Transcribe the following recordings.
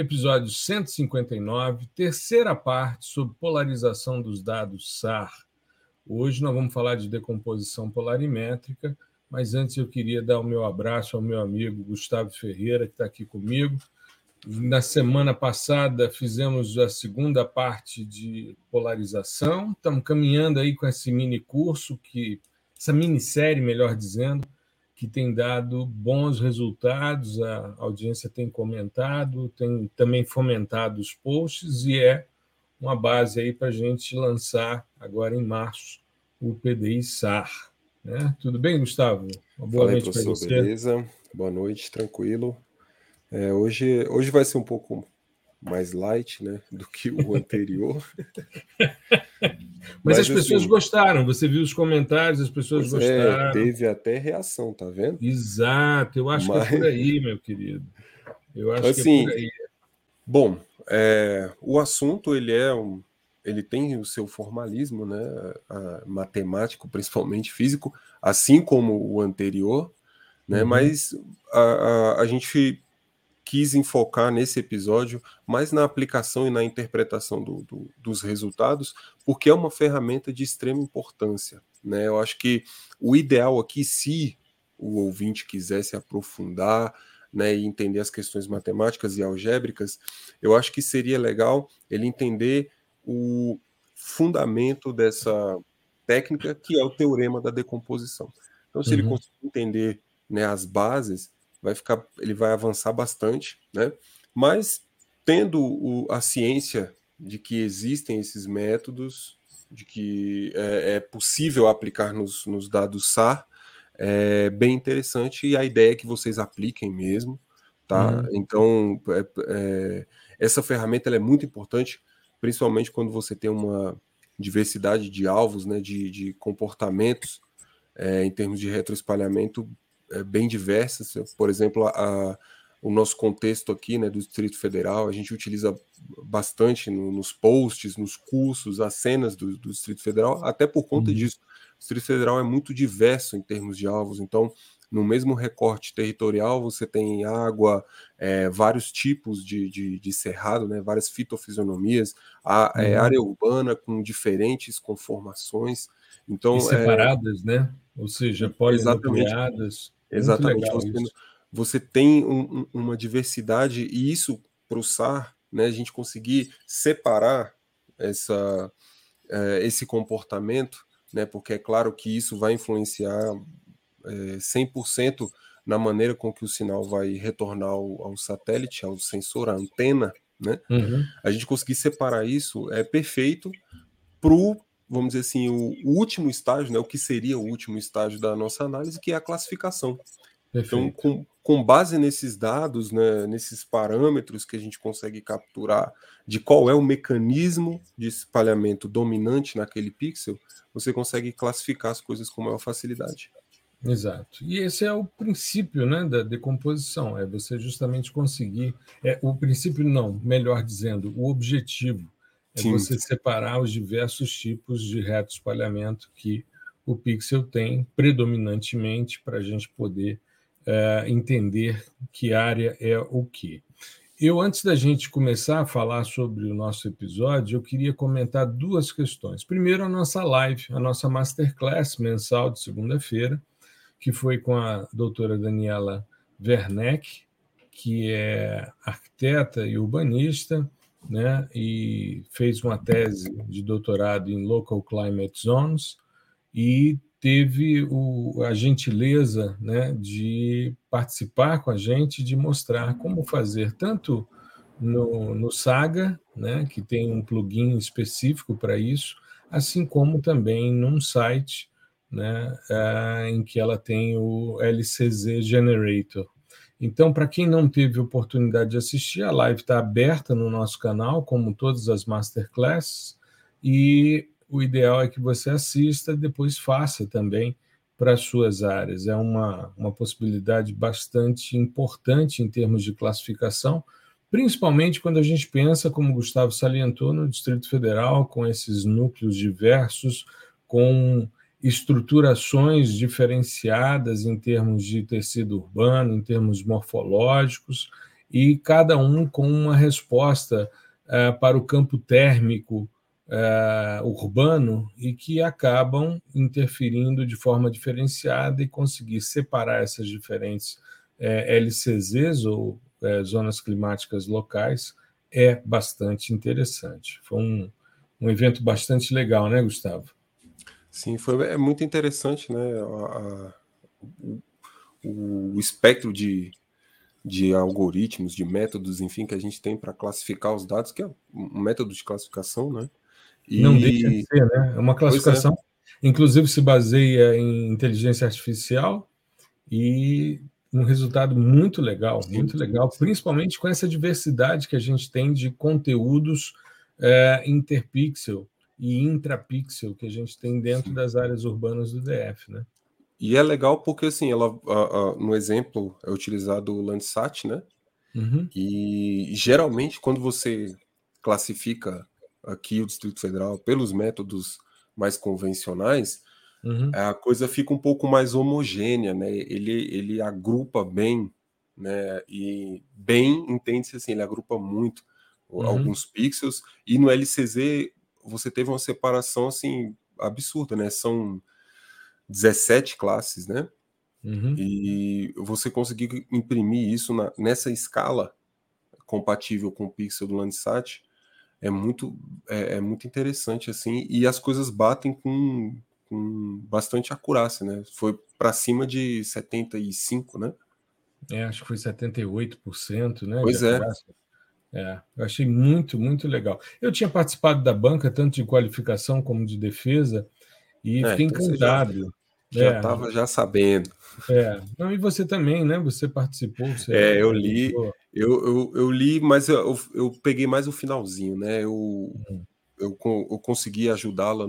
episódio 159, terceira parte sobre polarização dos dados SAR. Hoje nós vamos falar de decomposição polarimétrica, mas antes eu queria dar o meu abraço ao meu amigo Gustavo Ferreira, que está aqui comigo. Na semana passada fizemos a segunda parte de polarização, estamos caminhando aí com esse mini curso, que, essa minissérie, melhor dizendo, que tem dado bons resultados, a audiência tem comentado, tem também fomentado os posts e é uma base aí para a gente lançar agora em março o PDI SAR. Né? Tudo bem, Gustavo? Uma boa Fala noite para você. Beleza? Boa noite, tranquilo. É, hoje, hoje vai ser um pouco mais light né, do que o anterior. Mas, Mas, as pessoas assim, gostaram, você viu os comentários, as pessoas é, gostaram. É, teve até reação, tá vendo? Exato, eu acho Mas... que é por aí, meu querido. Eu acho assim, que é por aí. Bom, é, o assunto ele é um, ele tem o seu formalismo, né, a, matemático, principalmente físico, assim como o anterior, né, uhum. mas a, a, a gente quis enfocar nesse episódio mais na aplicação e na interpretação do, do, dos resultados, porque é uma ferramenta de extrema importância. Né? Eu acho que o ideal aqui, se o ouvinte quisesse aprofundar né, e entender as questões matemáticas e algébricas, eu acho que seria legal ele entender o fundamento dessa técnica, que é o teorema da decomposição. Então, se uhum. ele conseguir entender né, as bases, vai ficar, ele vai avançar bastante, né? Mas tendo o, a ciência de que existem esses métodos, de que é, é possível aplicar nos, nos, dados SAR, é bem interessante e a ideia é que vocês apliquem mesmo, tá? Uhum. Então é, é, essa ferramenta é muito importante, principalmente quando você tem uma diversidade de alvos, né, de, de comportamentos é, em termos de retroespalhamento bem diversas. Por exemplo, a, o nosso contexto aqui né, do Distrito Federal, a gente utiliza bastante no, nos posts, nos cursos, as cenas do, do Distrito Federal, até por conta uhum. disso. O Distrito Federal é muito diverso em termos de alvos, então no mesmo recorte territorial você tem água, é, vários tipos de, de, de, cerrado, né, várias fitofisionomias, a é, uhum. é, área urbana com diferentes conformações. Então, e separadas, é, né? Ou seja, polinucleadas. Exatamente. Você, você, tem um, uma diversidade, e isso para o SAR, né, a gente conseguir separar essa, é, esse comportamento, né, porque é claro que isso vai influenciar é, 100% na maneira com que o sinal vai retornar ao, ao satélite, ao sensor, à antena, né? Uhum. A gente conseguir separar isso é perfeito para o vamos dizer assim, o, o, último estágio, né, o que seria o último estágio da nossa análise, que é a classificação. Perfeito. Então, com, com base nesses dados, né, nesses parâmetros que a gente consegue capturar de qual é o mecanismo de espalhamento dominante naquele pixel, você consegue classificar as coisas com maior facilidade. Exato. E esse é o princípio né, da decomposição, é você justamente conseguir. É, o princípio, não, melhor dizendo, o objetivo é Sim. você separar os diversos tipos de reto espalhamento que o pixel tem predominantemente para a gente poder é, entender que área é o que. Eu, antes da gente começar a falar sobre o nosso episódio, eu queria comentar duas questões. Primeiro, a nossa live, a nossa masterclass mensal de segunda-feira, que foi com a doutora Daniela Werneck, que é arquiteta e urbanista, né, e fez uma tese de doutorado em Local Climate Zones e teve o, a gentileza né, de participar com a gente, de mostrar como fazer tanto no, no Saga, né, que tem um plugin específico para isso, assim como também num site né, uh, em que ela tem o LCZ Generator. Então, para quem não teve oportunidade de assistir, a live está aberta no nosso canal, como todas as masterclasses. e o ideal é que você assista, depois faça também para as suas áreas. É uma, uma possibilidade bastante importante em termos de classificação, principalmente quando a gente pensa, como Gustavo salientou, no Distrito Federal, com esses núcleos diversos, com estruturações diferenciadas em termos de tecido urbano, em termos morfológicos, e cada um com uma resposta uh, para o campo térmico uh, urbano e que acabam interferindo de forma diferenciada e conseguir separar essas diferentes uh, eh, LCZs ou zonas climáticas locais é bastante interessante. Foi um, um evento bastante legal, né, Gustavo? Sim, foi é muito interessante, né? A, a, o, o, espectro de, de algoritmos, de métodos, enfim, que a gente tem para classificar os dados, que é um método de classificação, né? E... Não deixa de ser, né? É uma é. classificação, é. inclusive se baseia em inteligência artificial e um resultado muito legal, sim, muito legal, principalmente com essa diversidade que a gente tem de conteúdos é, interpixel e intrapixel que a gente tem dentro Sim. das áreas urbanas do DF, né? E é legal porque, assim, ela, no exemplo é utilizado o Landsat, né? Uhum. E geralmente, quando você classifica aqui o Distrito Federal pelos métodos mais convencionais, uhum. a coisa fica um pouco mais homogênea, né? Ele, ele agrupa bem, né? E bem, entende-se assim, ele agrupa muito uhum. alguns pixels, e no LCZ você teve uma separação assim absurda, né? São 17 classes, né? Uhum. E você conseguir imprimir isso na, nessa escala compatível com o pixel do Landsat é muito é, é muito interessante assim e as coisas batem com, com bastante acurácia, né? Foi para cima de 75, né? É, acho que foi 78%, né? Pois é. É, eu achei muito, muito legal. Eu tinha participado da banca, tanto de qualificação como de defesa, e é, fiquei então encantado. Já estava é, já sabendo. É, não, e você também, né? Você participou. Você é, eu li, eu, eu, eu, li, mas eu, eu peguei mais o finalzinho, né? Eu, uhum. eu, eu consegui ajudá-la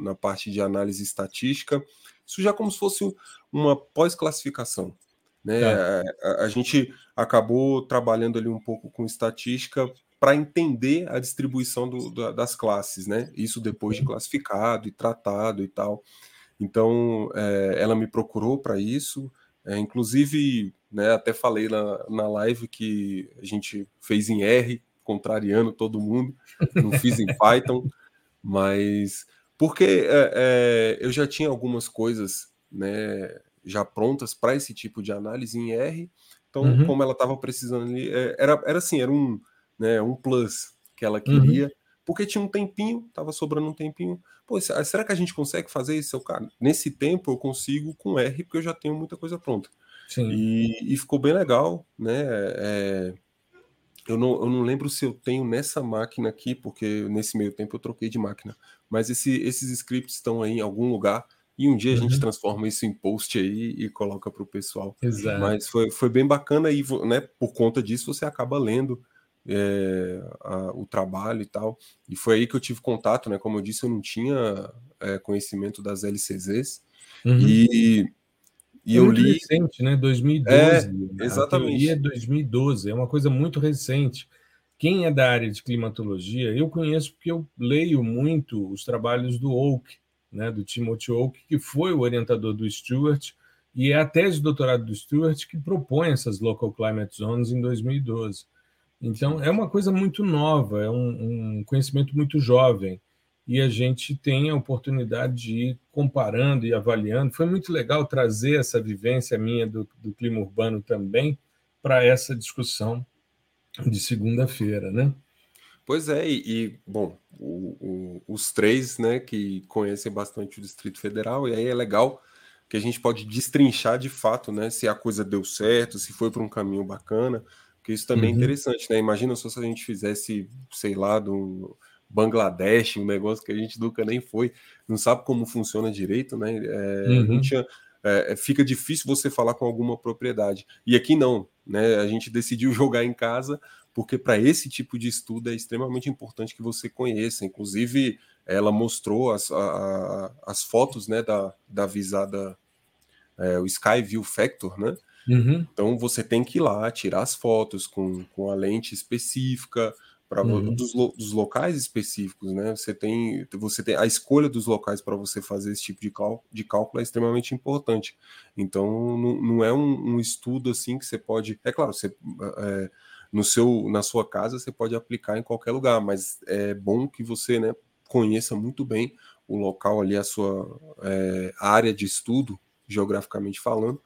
na parte de análise estatística. Isso já como se fosse uma pós-classificação. Né? É. A, a, gente acabou trabalhando ali um pouco com estatística para entender a distribuição do, da, das classes, né? Isso depois de classificado e tratado e tal. Então, é, ela me procurou para isso. É, inclusive, né, até falei na, na live que a gente fez em R, contrariando todo mundo. Não fiz em Python, mas porque é, é, eu já tinha algumas coisas, né? Já prontas para esse tipo de análise em R. Então, uhum. como ela estava precisando ali, é, era, era assim, era um, né, um plus que ela queria, uhum. porque tinha um tempinho, estava sobrando um tempinho. Pô, será que a gente consegue fazer isso? Cara, nesse tempo eu consigo com R, porque eu já tenho muita coisa pronta. Sim. E, e ficou bem legal, né? É, eu, não, eu não lembro se eu tenho nessa máquina aqui, porque nesse meio tempo eu troquei de máquina. Mas esse, esses scripts estão aí em algum lugar e um dia a gente uhum. transforma isso em post aí e coloca para o pessoal. Exato. Mas foi, foi bem bacana e né, por conta disso você acaba lendo é, a, o trabalho e tal. E foi aí que eu tive contato, né? Como eu disse, eu não tinha é, conhecimento das LCZs. Uhum. E, e é eu li. recente, né? 2012. É, exatamente. A é 2012, é uma coisa muito recente. Quem é da área de climatologia, eu conheço porque eu leio muito os trabalhos do Oak, né, do Timothy Oak, que foi o orientador do Stewart, e é a tese de doutorado do Stewart que propõe essas Local Climate Zones em 2012. Então, é uma coisa muito nova, é um, um conhecimento muito jovem, e a gente tem a oportunidade de ir comparando e avaliando. Foi muito legal trazer essa vivência minha do, do clima urbano também para essa discussão de segunda-feira, né? Pois é, e, e bom, o, o, os três, né, que conhecem bastante o Distrito Federal, e aí é legal que a gente pode destrinchar de fato, né, se a coisa deu certo, se foi para um caminho bacana, porque isso também é uhum. é interessante, né? Imagina só se a gente fizesse, sei lá, do Bangladesh, um negócio que a gente nunca nem foi, não sabe como funciona direito, né? É, uhum. tinha, é, fica difícil você falar com alguma propriedade. E aqui não, né? A gente decidiu jogar em casa porque para esse tipo de estudo é extremamente importante que você conheça. Inclusive, ela mostrou as, a, as fotos né, da, da visada, é, o Sky View Factor, né? Uhum. Então você tem que ir lá tirar as fotos com, com a lente específica, para uhum. dos, dos, locais específicos, né? Você tem, você tem a escolha dos locais para você fazer esse tipo de, cal, de cálculo é extremamente importante. Então, não, não é um, um, estudo assim que você pode, é claro, você é, no seu, na sua casa você pode aplicar em qualquer lugar, mas é bom que você, né, conheça muito bem o local ali, a sua é, área de estudo, geograficamente falando,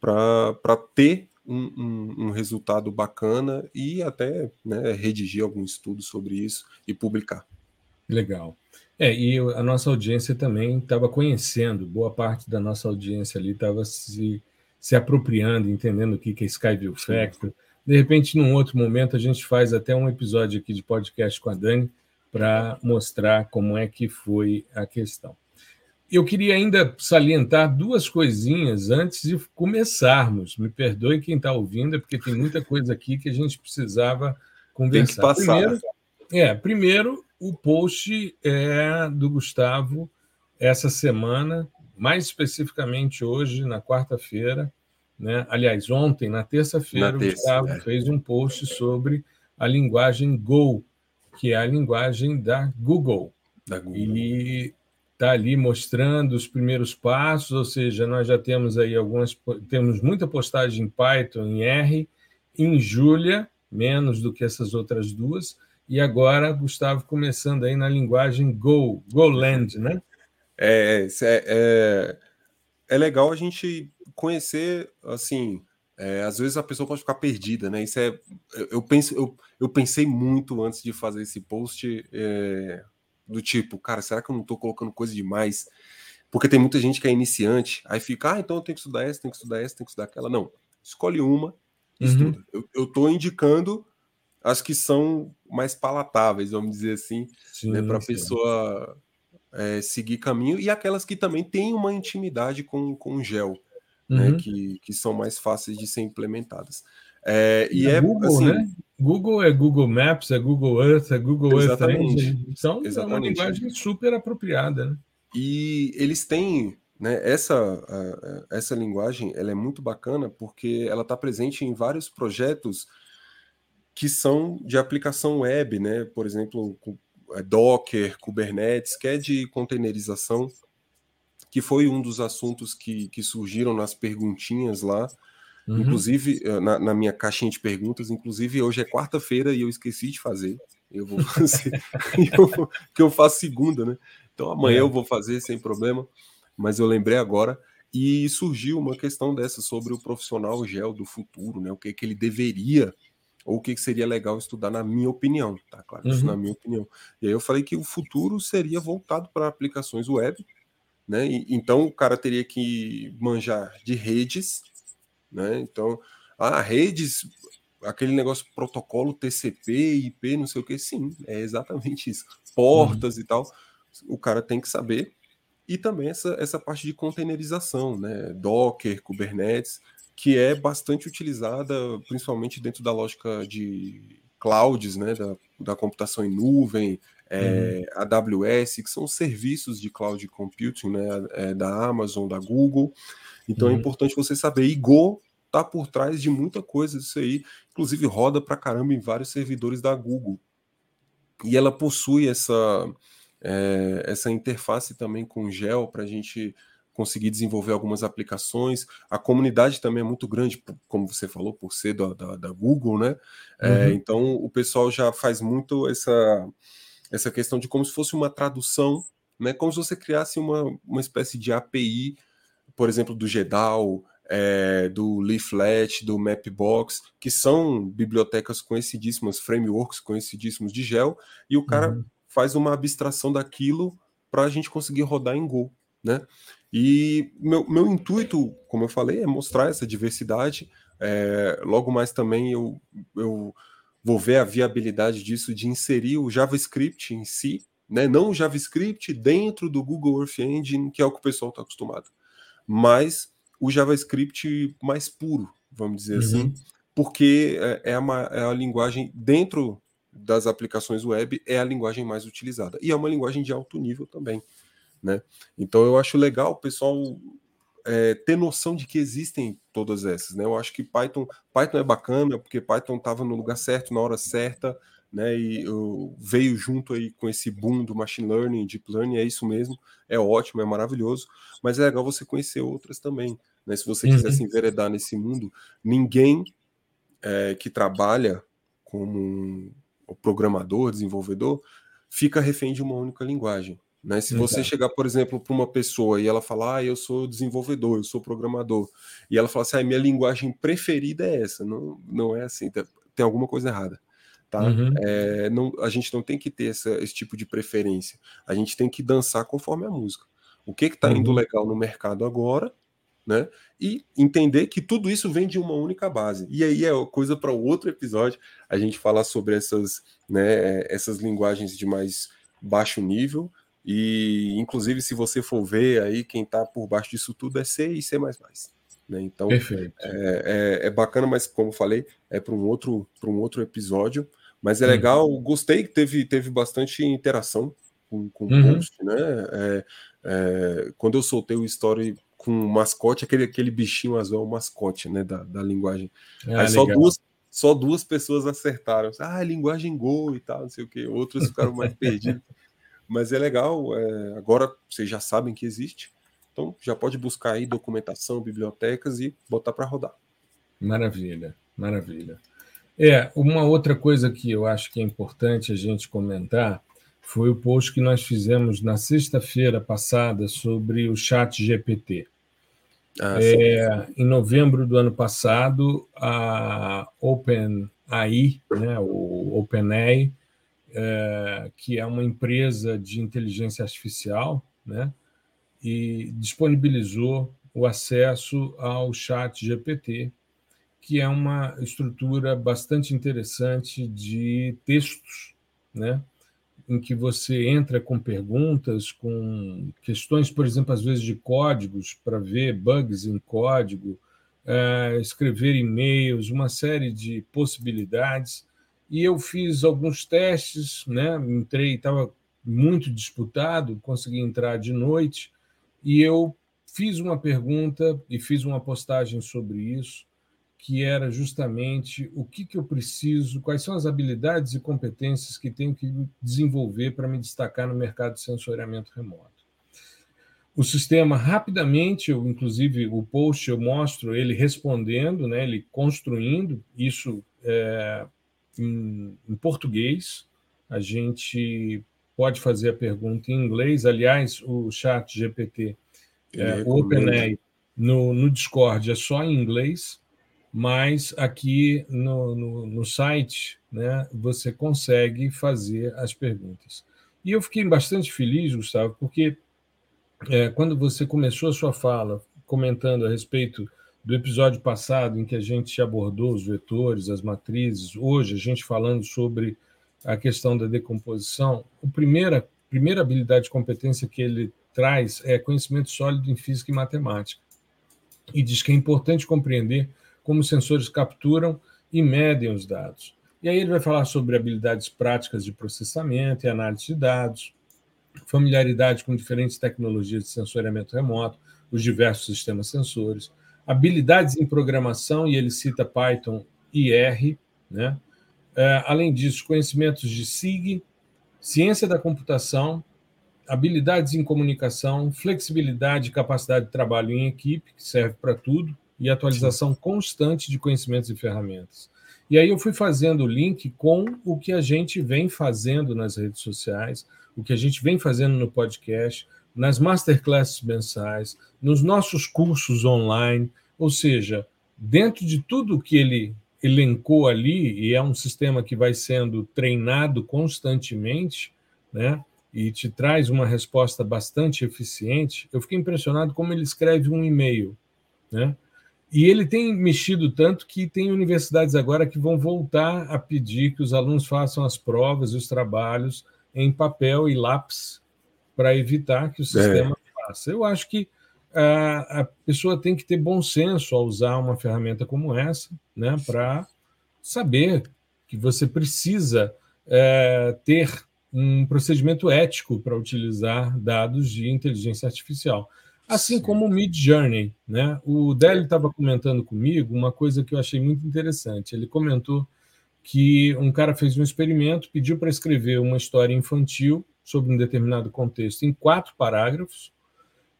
para ter um, um, um, resultado bacana e até né, redigir algum estudo sobre isso e publicar. Legal. É, e a nossa audiência também estava conhecendo, boa parte da nossa audiência ali estava se, se apropriando, entendendo o que é Skyview Factor. De repente, num outro momento, a gente faz até um episódio aqui de podcast com a Dani para mostrar como é que foi a questão. Eu queria ainda salientar duas coisinhas antes de começarmos. Me perdoe quem está ouvindo, é porque tem muita coisa aqui que a gente precisava conversar. Tem que passar. Primeiro, é, primeiro o post é do Gustavo essa semana, mais especificamente hoje, na quarta-feira. Né? Aliás, ontem, na terça-feira, o Gustavo é. fez um post sobre a linguagem Go, que é a linguagem da Google. Da Google. E está ali mostrando os primeiros passos, ou seja, nós já temos aí algumas, temos muita postagem em Python, em R, em Julia, menos do que essas outras duas, e agora, Gustavo, começando aí na linguagem Go, Goland, né? É, é, é, é legal a gente conhecer, assim, é, às vezes a pessoa pode ficar perdida, né? Isso é, eu, penso, eu, eu pensei muito antes de fazer esse post, é, do tipo, cara, será que eu não estou colocando coisa demais? Porque tem muita gente que é iniciante, aí fica, ah, então eu tenho que estudar essa, tenho que estudar essa, tenho que estudar aquela. Não, escolhe uma uhum. estuda. Eu estou indicando as que são mais palatáveis, vamos dizer assim, né, para a pessoa é, seguir caminho, e aquelas que também têm uma intimidade com, com o gel, uhum. né, que, que são mais fáceis de ser implementadas. É, e, é, Google, assim, né? Google é Google Maps, é Google Earth, é Google exatamente, Earth. Então exatamente. é uma linguagem super apropriada, né? E eles têm, né, essa, essa linguagem, ela é muito bacana porque ela está presente em vários projetos que são de aplicação web, né? Por exemplo, é Docker, Kubernetes, que é de containerização, que foi um dos assuntos que, que surgiram nas perguntinhas lá. Uhum. Inclusive, eh, na, na, minha caixinha de perguntas, inclusive hoje é quarta-feira e eu esqueci de fazer. Eu vou fazer, eu, que eu faço segunda, né? Então amanhã é. eu vou fazer sem problema, mas eu lembrei agora. E surgiu uma questão dessa sobre o profissional gel do futuro, né? O que, que ele deveria, ou o que, que seria legal estudar, na minha opinião, tá? Claro, uhum. isso na minha opinião. E aí eu falei que o futuro seria voltado para aplicações web, né? E, então o cara teria que manjar de redes, né? Então, a redes, aquele negócio protocolo TCP, IP, não sei o que, sim, é exatamente isso. Portas uhum. e tal, o cara tem que saber. E também essa, essa parte de containerização, né? Docker, Kubernetes, que é bastante utilizada, principalmente dentro da lógica de clouds, né? Da, da computação em nuvem, é, uhum. AWS, que são serviços de cloud computing, né? É, da Amazon, da Google. Então é uhum. é importante você saber. E Go tá por trás de muita coisa disso aí. Inclusive roda para caramba em vários servidores da Google. E ela possui essa, é, essa interface também com Gel para a gente conseguir desenvolver algumas aplicações. A comunidade também é muito grande, como você falou, por ser da, da, da Google, né? É, uhum. É, então o pessoal já faz muito essa, essa questão de como se fosse uma tradução, né? Como se você criasse uma, uma espécie de API por exemplo, do GEDAL, é, do Leaflet, do Mapbox, que são bibliotecas conhecidíssimas, frameworks conhecidíssimos de gel, e o cara uhum. faz uma abstração daquilo para a gente conseguir rodar em Go, né? E meu, meu intuito, como eu falei, é mostrar essa diversidade. É, logo mais também eu, eu vou ver a viabilidade disso de inserir o JavaScript em si, né? Não o JavaScript dentro do Google Earth Engine, que é o que o pessoal está acostumado mas o JavaScript mais puro, vamos dizer assim, uhum. assim, porque é, é, uma, é a linguagem dentro das aplicações web é a linguagem mais utilizada. E é uma linguagem de alto nível também. Né? Então eu acho legal o pessoal é, ter noção de que existem todas essas. Né? Eu acho que Python, Python é bacana, porque Python estava no lugar certo, na hora certa, né? E uh, veio junto aí com esse boom do machine learning, deep learning, é isso mesmo, é ótimo, é maravilhoso, mas é legal você conhecer outras também. Né? Se você quiser uhum. se enveredar nesse mundo, ninguém é, que trabalha como um programador, desenvolvedor, fica refém de uma única linguagem. Né? Se você chegar, por exemplo, para uma pessoa e ela falar, ah, eu sou desenvolvedor, eu sou programador, e ela falar assim, ah, minha linguagem preferida é essa, não, não é assim, tem alguma coisa errada. Tá? Uhum. É, não, a gente não tem que ter essa, esse tipo de preferência. A gente tem que dançar conforme a música. O que está indo uhum. legal no mercado agora, né? E entender que tudo isso vem de uma única base. E aí é coisa para outro episódio a gente falar sobre essas, né, essas linguagens de mais baixo nível. E inclusive, se você for ver aí, quem está por baixo disso tudo é C e C. Né? Então é, é, é, bacana, mas como falei, é para um outro um outro episódio. Mas é legal, gostei que teve, teve bastante interação com, com uhum. o post, né? É, é, quando eu soltei o story com o mascote, aquele, aquele bichinho azul é o mascote, né? Da, da linguagem. Ah, Aí só duas, só duas pessoas acertaram. Ah, linguagem Go e tal, não sei o que. Outros ficaram mais perdidos. Mas é legal, é, agora vocês já sabem que existe. Então já pode buscar aí documentação, bibliotecas e botar para rodar. Maravilha, maravilha. É, uma outra coisa que eu acho que é importante a gente comentar foi o post que nós fizemos na sexta-feira passada sobre o Chat GPT. Ah, é, em novembro do ano passado, a OpenAI, né, o OpenAI, é, que é uma empresa de inteligência artificial, né, e disponibilizou o acesso ao Chat GPT, que é uma estrutura bastante interessante de textos, né? em que você entra com perguntas, com questões, por exemplo, às vezes de códigos, para ver bugs em código, é, escrever e-mails, uma série de possibilidades. E eu fiz alguns testes, né? entrei, estava muito disputado, consegui entrar de noite, e eu fiz uma pergunta e fiz uma postagem sobre isso que era justamente o que, que eu preciso, quais são as habilidades e competências que tenho que desenvolver para me destacar no mercado de sensoriamento remoto. O sistema, rapidamente, eu, inclusive o post eu mostro ele respondendo, né, ele construindo isso é, em, em português. A gente pode fazer a pergunta em inglês. Aliás, o chat GPT, é, o OpenAI, no, no Discord é só em inglês mas aqui no, no, no, site né, você consegue fazer as perguntas. E eu fiquei bastante feliz, Gustavo, porque é, quando você começou a sua fala comentando a respeito do episódio passado em que a gente abordou os vetores, as matrizes, hoje a gente falando sobre a questão da decomposição, a primeira, primeira habilidade e competência que ele traz é conhecimento sólido em física e matemática. E diz que é importante compreender como os sensores capturam e medem os dados. E aí ele vai falar sobre habilidades práticas de processamento e análise de dados, familiaridade com diferentes tecnologias de sensoriamento remoto, os diversos sistemas sensores, habilidades em programação, e ele cita Python e R, né? É, além disso, conhecimentos de SIG, ciência da computação, habilidades em comunicação, flexibilidade e capacidade de trabalho em equipe, que serve para tudo, e atualização constante de conhecimentos e ferramentas. E aí eu fui fazendo o link com o que a gente vem fazendo nas redes sociais, o que a gente vem fazendo no podcast, nas masterclasses mensais, nos nossos cursos online, ou seja, dentro de tudo que ele elencou ali, e é um sistema que vai sendo treinado constantemente, né? E te traz uma resposta bastante eficiente. Eu fiquei impressionado como ele escreve um e-mail, né? E ele tem mexido tanto que tem universidades agora que vão voltar a pedir que os alunos façam as provas e os trabalhos em papel e lápis para evitar que o sistema é. faça. Eu acho que a, a, pessoa tem que ter bom senso ao usar uma ferramenta como essa, né, para saber que você precisa é, ter um procedimento ético para utilizar dados de inteligência artificial. Assim Sim. como o Mid Journey. Né? O Délio estava comentando comigo uma coisa que eu achei muito interessante. Ele comentou que um cara fez um experimento, pediu para escrever uma história infantil sobre um determinado contexto em quatro parágrafos.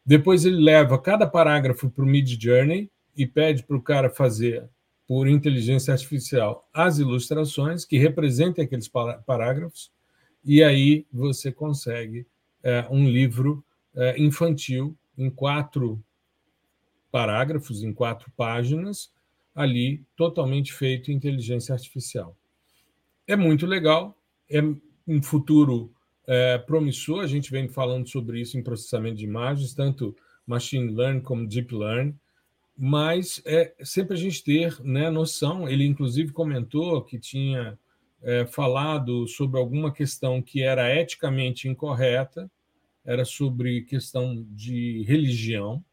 Depois ele leva cada parágrafo para o Mid Journey e pede para o cara fazer por inteligência artificial as ilustrações que representem aqueles parágrafos, e aí você consegue é, um livro é, infantil em quatro parágrafos, em quatro páginas, ali totalmente feito em inteligência artificial. É muito legal, é um futuro é, promissor, a gente vem falando sobre isso em processamento de imagens, tanto machine learning como deep learning, mas é sempre a gente ter né, noção. Ele, inclusive, comentou que tinha é, falado sobre alguma questão que era eticamente incorreta, era sobre questão de religião.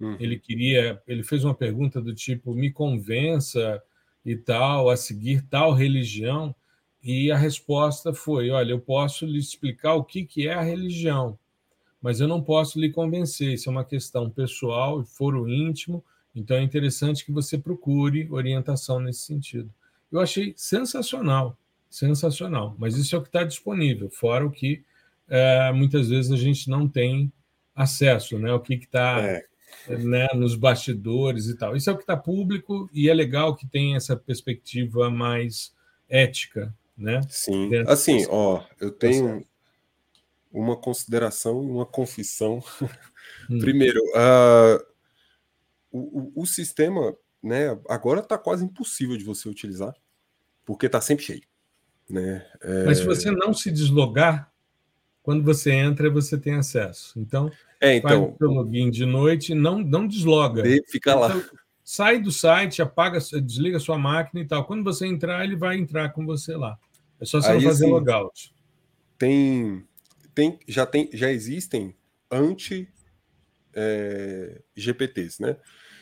Uhum. Ele queria, ele fez uma pergunta do tipo: me convença e tal a seguir tal religião. E a resposta foi: olha, eu posso lhe explicar o que, que é a religião, mas eu não posso lhe convencer. Isso é uma questão pessoal, foro íntimo então é interessante que você procure orientação nesse sentido. Eu achei sensacional, sensacional, mas isso é o que está disponível, fora o que é, muitas vezes a gente não tem acesso, né? O que está é. né, nos bastidores e tal. Isso é o que está público e é legal que tem essa perspectiva mais ética, né? Sim. Assim, ó, eu tenho uma consideração e uma confissão. Hum. Primeiro, uh, o, o, o sistema, né, agora está quase impossível de você utilizar, porque está sempre cheio. Né? É... Mas se você não se deslogar, quando você entra, você tem acesso. Então, é, então faz o seu login de noite, não, não desloga. Fica lá. Então, sai do site, apaga, desliga sua máquina e tal. Quando você entrar, ele vai entrar com você lá. É só você Aí, fazer assim, logout. Tem, tem, já tem, já existem anti é, GPTs, né?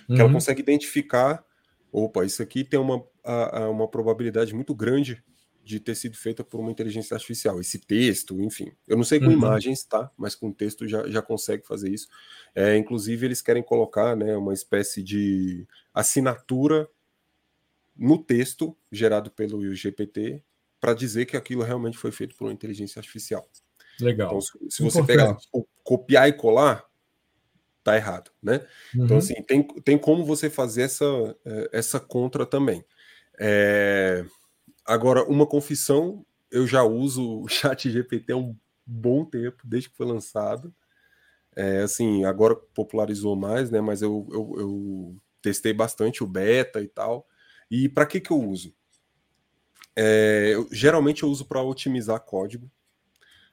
Que uhum. ela consegue identificar, opa, isso aqui tem uma, a, a uma probabilidade muito grande de ter sido feita por uma inteligência artificial. Esse texto, enfim. Eu não sei com uhum. imagens, tá? Mas com texto já, já consegue fazer isso. É, inclusive, eles querem colocar né, uma espécie de assinatura no texto gerado pelo GPT para dizer que aquilo realmente foi feito por uma inteligência artificial. Legal. Então, se, se você pegar, copiar e colar, tá errado, né? Então, uhum. Então, assim, tem, tem como você fazer essa, é, essa contra também. É... Agora, uma confissão, eu já uso o chat GPT há um bom tempo, desde que foi lançado. É, assim, agora popularizou mais, né? Mas eu, eu, eu testei bastante o beta e tal. E para que, que eu uso? É, eu, geralmente eu uso para otimizar código.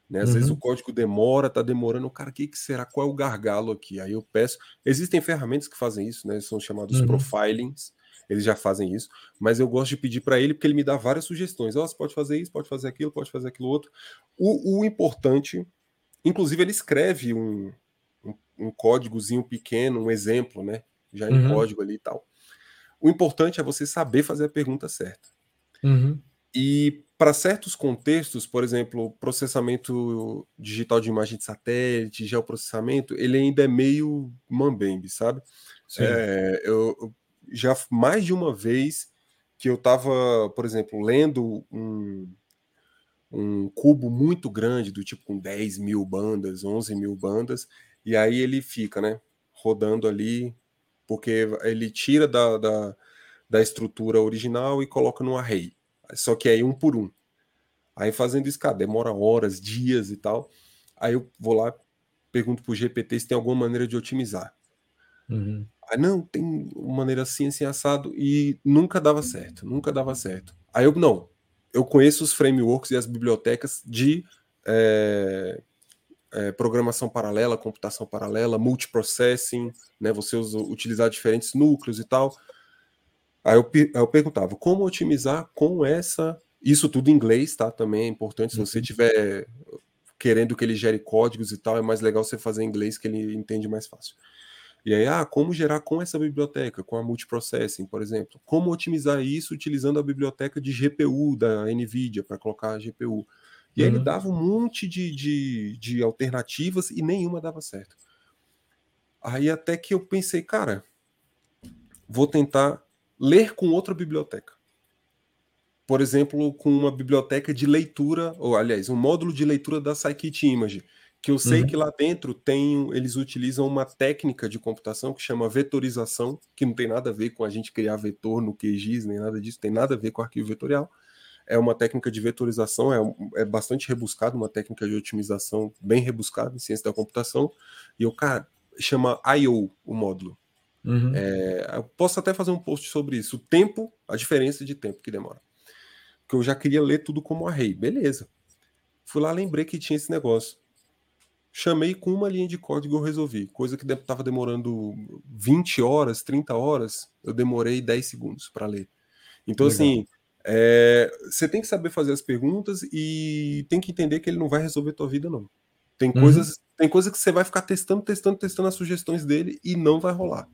Né? Às uhum. vezes o código demora, tá demorando, cara, o que, que, será? Qual é o gargalo aqui? Aí eu peço. Existem ferramentas que fazem isso, né? São chamados uhum. profilings, eles já fazem isso, mas eu gosto de pedir para ele porque ele me dá várias sugestões. Oh, você pode fazer isso, pode fazer aquilo, pode fazer aquilo outro. O, o importante, inclusive, ele escreve um, um, um, códigozinho pequeno, um exemplo, né? Já em uhum. código ali e tal. O importante é você saber fazer a pergunta certa. Uhum. E para certos contextos, por exemplo, processamento digital de imagem de satélite, geoprocessamento, ele ainda é meio mambembe, sabe? É, eu, já mais de uma vez que eu estava, por exemplo, lendo um, um cubo muito grande, do tipo com 10 mil bandas, 11 mil bandas, e aí ele fica, né, rodando ali, porque ele tira da, da, da estrutura original e coloca no array. Só que aí um por um. Aí fazendo isso, cara, demora horas, dias e tal. Aí eu vou lá, pergunto pro GPT se tem alguma maneira de otimizar. Uhum. Aí não, tem uma maneira assim, assim, assado, e nunca dava certo, nunca dava certo. Aí eu, não, eu conheço os frameworks e as bibliotecas de é, é, programação paralela, computação paralela, multiprocessing, né? Você usa, utilizar diferentes núcleos e tal. Aí eu, eu perguntava como otimizar com essa. Isso tudo em inglês, tá? Também é importante. Se você uhum. tiver querendo que ele gere códigos e tal, é mais legal você fazer em inglês que ele entende mais fácil. E aí, ah, como gerar com essa biblioteca, com a multiprocessing, por exemplo? Como otimizar isso utilizando a biblioteca de GPU da NVIDIA para colocar a GPU? E aí ele uhum. dava um monte de, de, de alternativas e nenhuma dava certo. Aí até que eu pensei, cara, vou tentar ler com outra biblioteca. Por exemplo, com uma biblioteca de leitura, ou aliás, um módulo de leitura da Scikit-Image, que eu sei uhum. que lá dentro tem, eles utilizam uma técnica de computação que chama vetorização, que não tem nada a ver com a gente criar vetor no QGIS, nem nada disso, tem nada a ver com arquivo vetorial. É uma técnica de vetorização, é, é bastante rebuscado, uma técnica de otimização bem rebuscada em ciência da computação. E o cara chama I.O. o módulo. Uhum. É, eu posso até fazer um post sobre isso. O tempo, a diferença de tempo que demora. Porque eu já queria ler tudo como array. Beleza. Fui lá, lembrei que tinha esse negócio. Chamei com uma linha de código eu resolvi. Coisa que estava demorando 20 horas, 30 horas, eu demorei 10 segundos para ler. Então, Legal. assim, é, você tem que saber fazer as perguntas e tem que entender que ele não vai resolver tua vida, não. Tem uhum. coisas, tem coisas que você vai ficar testando, testando, testando as sugestões dele e não vai rolar.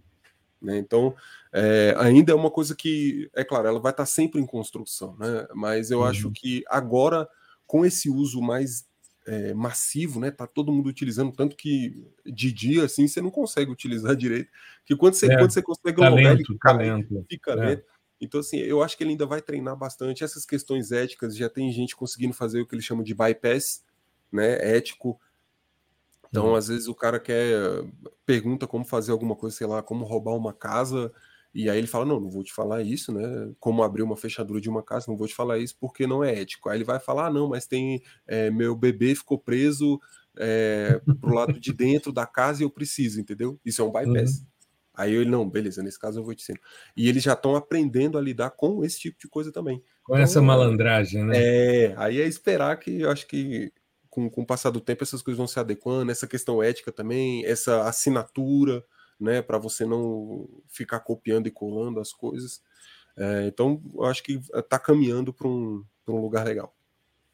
Né? Então, é, ainda é uma coisa que, é claro, ela vai estar sempre em construção, né? mas eu uhum. acho que agora, com esse uso mais é, massivo, né? Tá todo mundo utilizando, tanto que de dia assim você não consegue utilizar direito. Que quando você, é, quando você consegue talento, talento. fica, é. né? Então, assim, eu acho que ele ainda vai treinar bastante. Essas questões éticas, já tem gente conseguindo fazer o que eles chamam de bypass, né? Ético. Então, uhum. às vezes, o cara quer. pergunta como fazer alguma coisa, sei lá, como roubar uma casa. E aí ele fala: Não, não vou te falar isso, né? Como abrir uma fechadura de uma casa, não vou te falar isso porque não é ético. Aí ele vai falar: ah, Não, mas tem. É, meu bebê ficou preso é, pro lado de dentro da casa e eu preciso, entendeu? Isso é um bypass. Uhum. Aí ele, não, beleza, nesse caso eu vou te ensinar. E eles já estão aprendendo a lidar com esse tipo de coisa também. Com então, essa malandragem, né? É, aí é esperar que eu acho que com, com o passar do tempo essas coisas vão se adequando, essa questão ética também, essa assinatura, né, para você não ficar copiando e colando as coisas. É, então, eu acho que está caminhando para um, um lugar legal.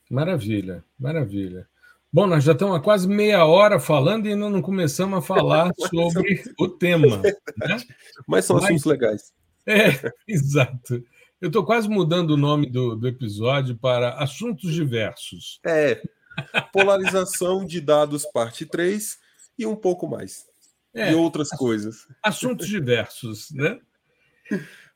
Maravilha, maravilha. Bom, nós já estamos há quase meia hora falando e ainda não começamos a falar sobre o tema. Né? Mas são Mas, assuntos legais. É, exato. Eu estou quase mudando o nome do, do episódio para Assuntos Diversos. É, polarização de dados, parte 3 e um pouco mais. É, e outras coisas. Assuntos diversos, né?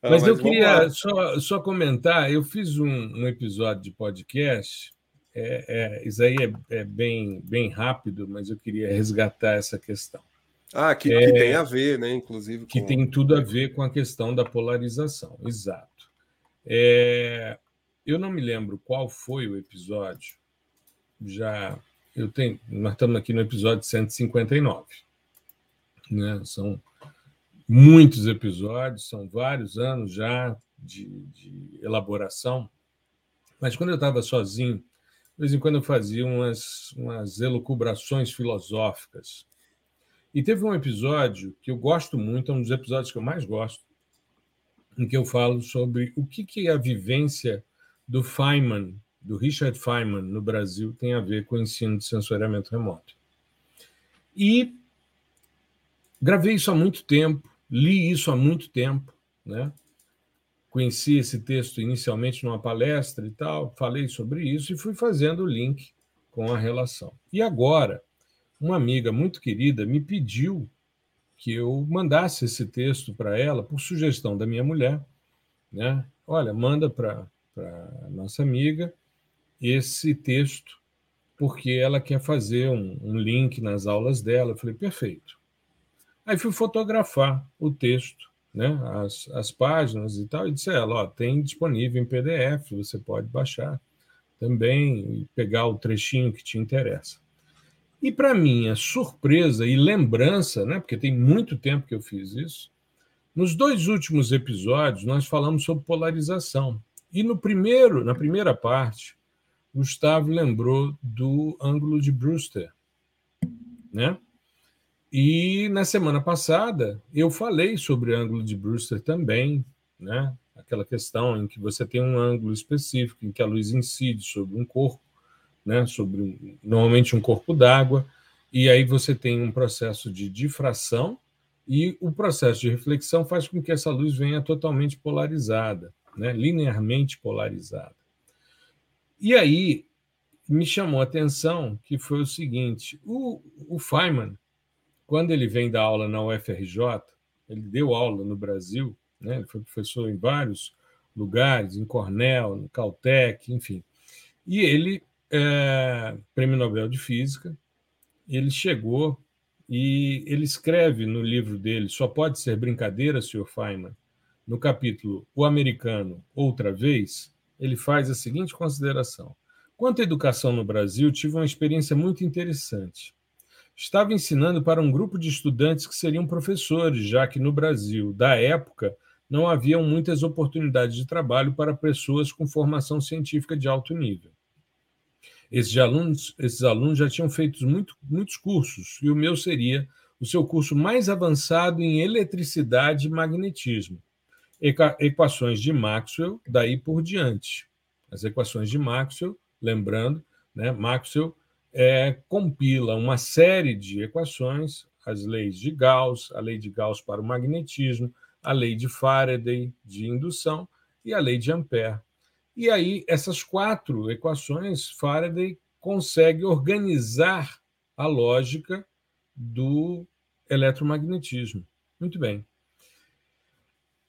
Ah, mas, mas, eu queria só, só comentar: eu fiz um, um episódio de podcast é, é, isso aí é, é, bem, bem rápido, mas eu queria resgatar essa questão. Ah, que, que tem a ver, né? Inclusive. Que tem tudo a ver com a questão da polarização, exato. É, eu não me lembro qual foi o episódio. Já eu tenho, nós estamos aqui no episódio 159. Né? São muitos episódios, são vários anos já de, de elaboração. Mas quando eu estava sozinho de vez em quando eu fazia umas, umas elucubrações filosóficas. E teve um episódio que eu gosto muito, é um dos episódios que eu mais gosto, em que eu falo sobre o que, que a vivência do Feynman, do Richard Feynman, no Brasil, tem a ver com o ensino de sensoriamento remoto. E gravei isso há muito tempo, li isso há muito tempo, né? conheci esse texto inicialmente numa palestra e tal, falei sobre isso e fui fazendo o link com a relação. E agora, uma amiga muito querida me pediu que eu mandasse esse texto para ela, por sugestão da minha mulher, né? Olha, manda para nossa amiga esse texto, porque ela quer fazer um, um link nas aulas dela. Eu falei, perfeito. Aí fui fotografar o texto né, as, as páginas e tal, e disse a ela, ó, tem disponível em PDF, você pode baixar também e pegar o trechinho que te interessa. E para minha surpresa e lembrança, né, porque tem muito tempo que eu fiz isso, nos dois últimos episódios nós falamos sobre polarização. E no primeiro, na primeira parte, Gustavo lembrou do ângulo de Brewster, né? E na semana passada eu falei sobre ângulo de Brewster também, né? Aquela questão em que você tem um ângulo específico em que a luz incide sobre um corpo, né? Sobre normalmente um corpo d'água, e aí você tem um processo de difração E o processo de reflexão faz com que essa luz venha totalmente polarizada, né? linearmente polarizada. E aí me chamou a atenção que foi o seguinte: o, o Feynman, quando ele vem dar aula na UFRJ, ele deu aula no Brasil, né? ele foi professor em vários lugares, em Cornell, no Caltech, enfim. E ele, é, prêmio Nobel de Física, ele chegou e ele escreve no livro dele, Só Pode Ser Brincadeira, Sr. Feynman, no capítulo O Americano, Outra Vez, ele faz a seguinte consideração. Quanto à educação no Brasil, tive uma experiência muito interessante. Estava ensinando para um grupo de estudantes que seriam professores, já que no Brasil, da época, não haviam muitas oportunidades de trabalho para pessoas com formação científica de alto nível. Esses alunos, esses alunos já tinham feito muito, muitos cursos, e o meu seria o seu curso mais avançado em eletricidade e magnetismo. Equações de Maxwell, daí por diante. As equações de Maxwell, lembrando, né, Maxwell é, compila uma série de equações, as leis de Gauss, a lei de Gauss para o magnetismo, a lei de Faraday de indução e a lei de Ampère. E aí, essas quatro equações, Faraday consegue organizar a lógica do eletromagnetismo. Muito bem.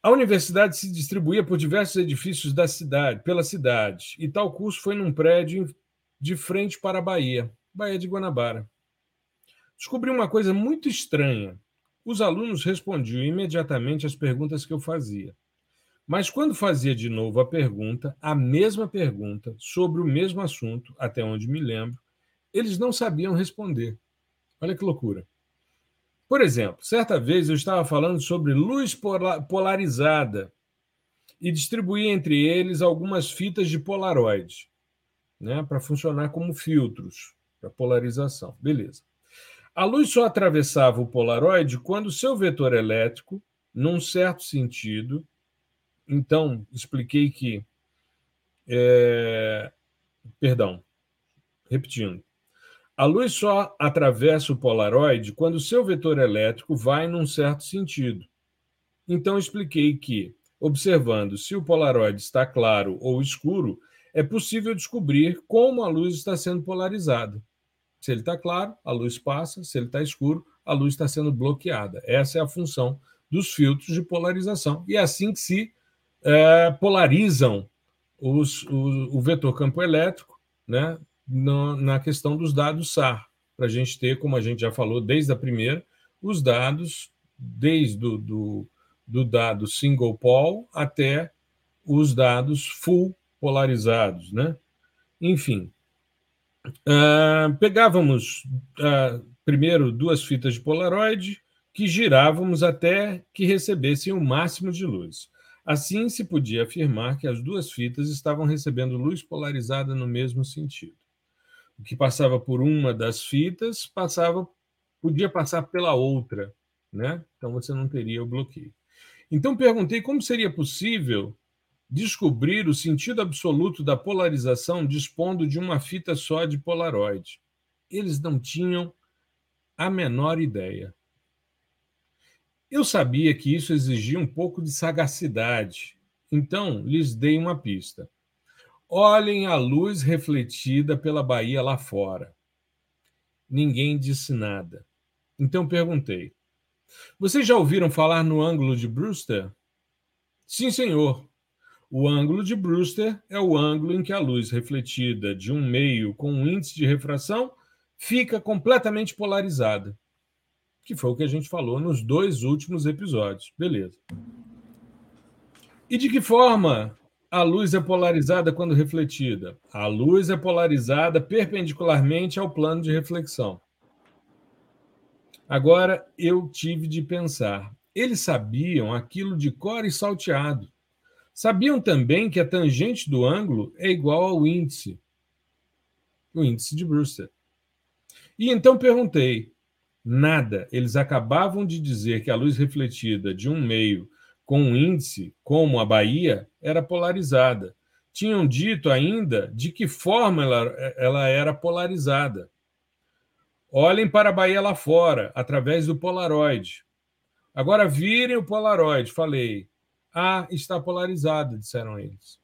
A universidade se distribuía por diversos edifícios da cidade, pela cidade, e tal curso foi num prédio de frente para a Bahia, Bahia de Guanabara. Descobri uma coisa muito estranha. Os alunos respondiam imediatamente às perguntas que eu fazia. Mas quando fazia de novo a pergunta, a mesma pergunta, sobre o mesmo assunto, até onde me lembro, eles não sabiam responder. Olha que loucura. Por exemplo, certa vez eu estava falando sobre luz polarizada e distribuí entre eles algumas fitas de Polaroid, né, para funcionar como filtros para polarização. Beleza. A luz só atravessava o Polaroid quando seu vetor elétrico, num certo sentido, então expliquei que, é, perdão, repetindo, a luz só atravessa o polaroide quando seu vetor elétrico vai num certo sentido. Então expliquei que, observando se o polaroide está claro ou escuro, é possível descobrir como a luz está sendo polarizada. Se ele está claro, a luz passa, se ele está escuro, a luz está sendo bloqueada. Essa é a função dos filtros de polarização. E é assim que se é, polarizam os, o, o vetor campo elétrico, né, no, na questão dos dados SAR, para a gente ter, como a gente já falou desde a primeira, os dados desde do, do, do dado single pole até os dados full polarizados, né? Enfim, uh, pegávamos uh, primeiro duas fitas de Polaroid que girávamos até que recebessem o máximo de luz. Assim, se podia afirmar que as duas fitas estavam recebendo luz polarizada no mesmo sentido que passava por uma das fitas passava podia passar pela outra, né? Então você não teria o bloqueio. Então perguntei como seria possível descobrir o sentido absoluto da polarização dispondo de uma fita só de Polaroid. Eles não tinham a menor ideia. Eu sabia que isso exigia um pouco de sagacidade, então lhes dei uma pista. Olhem a luz refletida pela Bahia lá fora. Ninguém disse nada. Então perguntei: Vocês já ouviram falar no ângulo de Brewster? Sim, senhor. O ângulo de Brewster é o ângulo em que a luz refletida de um meio com um índice de refração fica completamente polarizada. Que foi o que a gente falou nos dois últimos episódios. Beleza. E de que forma a luz é polarizada quando refletida. A luz é polarizada perpendicularmente ao plano de reflexão. Agora eu tive de pensar. Eles sabiam aquilo de cor e salteado. Sabiam também que a tangente do ângulo é igual ao índice, o índice de Brewster. E então perguntei. Nada. Eles acabavam de dizer que a luz refletida de um meio com um índice como a Bahia era polarizada. Tinham dito ainda de que forma ela, ela era polarizada. Olhem para a Bahia lá fora, através do Polaroid. Agora virem o Polaroid. Falei. Ah, está polarizado, disseram eles.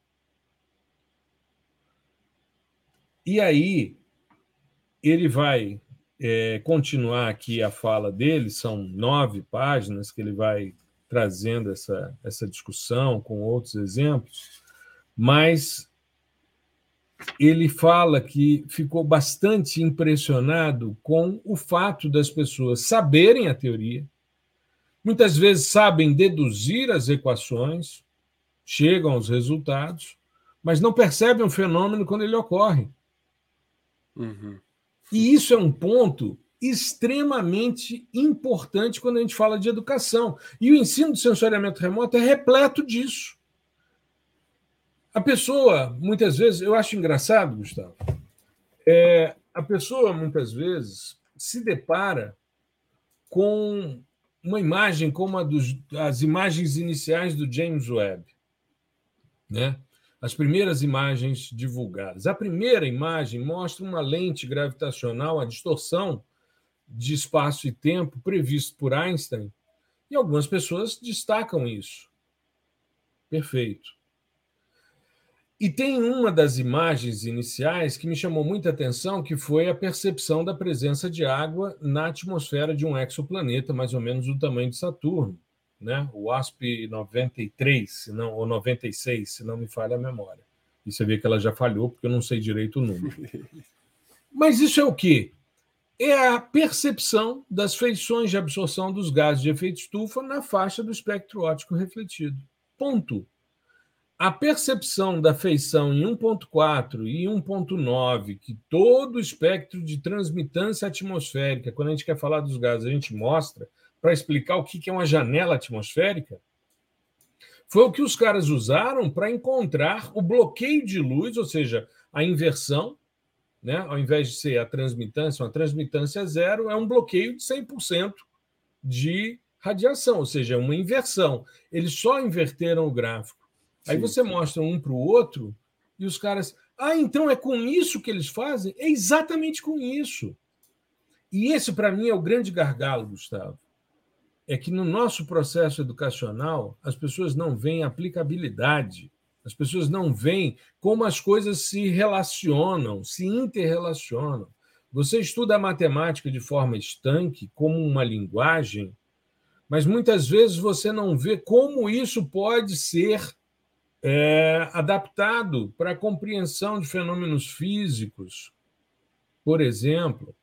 E aí, ele vai é, continuar aqui a fala dele, são nove páginas que ele vai trazendo essa, essa discussão com outros exemplos, mas ele fala que ficou bastante impressionado com o fato das pessoas saberem a teoria, muitas vezes sabem deduzir as equações, chegam aos resultados, mas não percebem o fenômeno quando ele ocorre. Uhum. E isso é um ponto extremamente importante quando a gente fala de educação. E o ensino de sensoriamento remoto é repleto disso. A pessoa, muitas vezes, eu acho engraçado, Gustavo, é, a pessoa, muitas vezes, se depara com uma imagem como a dos, as imagens iniciais do James Webb. Né? as primeiras imagens divulgadas. A primeira imagem mostra uma lente gravitacional, a distorção de espaço e tempo previsto por Einstein, e algumas pessoas destacam isso. Perfeito. E tem uma das imagens iniciais que me chamou muita atenção, que foi a percepção da presença de água na atmosfera de um exoplaneta, mais ou menos do tamanho de Saturno né? o ASP 93, se não, ou 96, se não me falha a memória. E você vê que ela já falhou, porque eu não sei direito o número. Mas isso é o quê? É a percepção das feições de absorção dos gases de efeito estufa na faixa do espectro óptico refletido. Ponto. A percepção da feição em 1.4 e 1.9, que todo o espectro de transmitância atmosférica, quando a gente quer falar dos gases, a gente mostra, para explicar o que é uma janela atmosférica, foi o que os caras usaram para encontrar o bloqueio de luz, ou seja, a inversão, né? ao invés de ser a transmitância, uma transmitância zero, é um bloqueio de 100% de radiação, ou seja, é uma inversão. Eles só inverteram o gráfico. Sim, Aí você sim. mostra um para o outro e os caras. Ah, então é com isso que eles fazem? É exatamente com isso. E esse, para mim, é o grande gargalo, Gustavo é que no nosso processo educacional as pessoas não veem aplicabilidade, as pessoas não veem como as coisas se relacionam, se interrelacionam. Você estuda a matemática de forma estanque, como uma linguagem, mas muitas vezes você não vê como isso pode ser é, adaptado para a compreensão de fenômenos físicos. Por exemplo,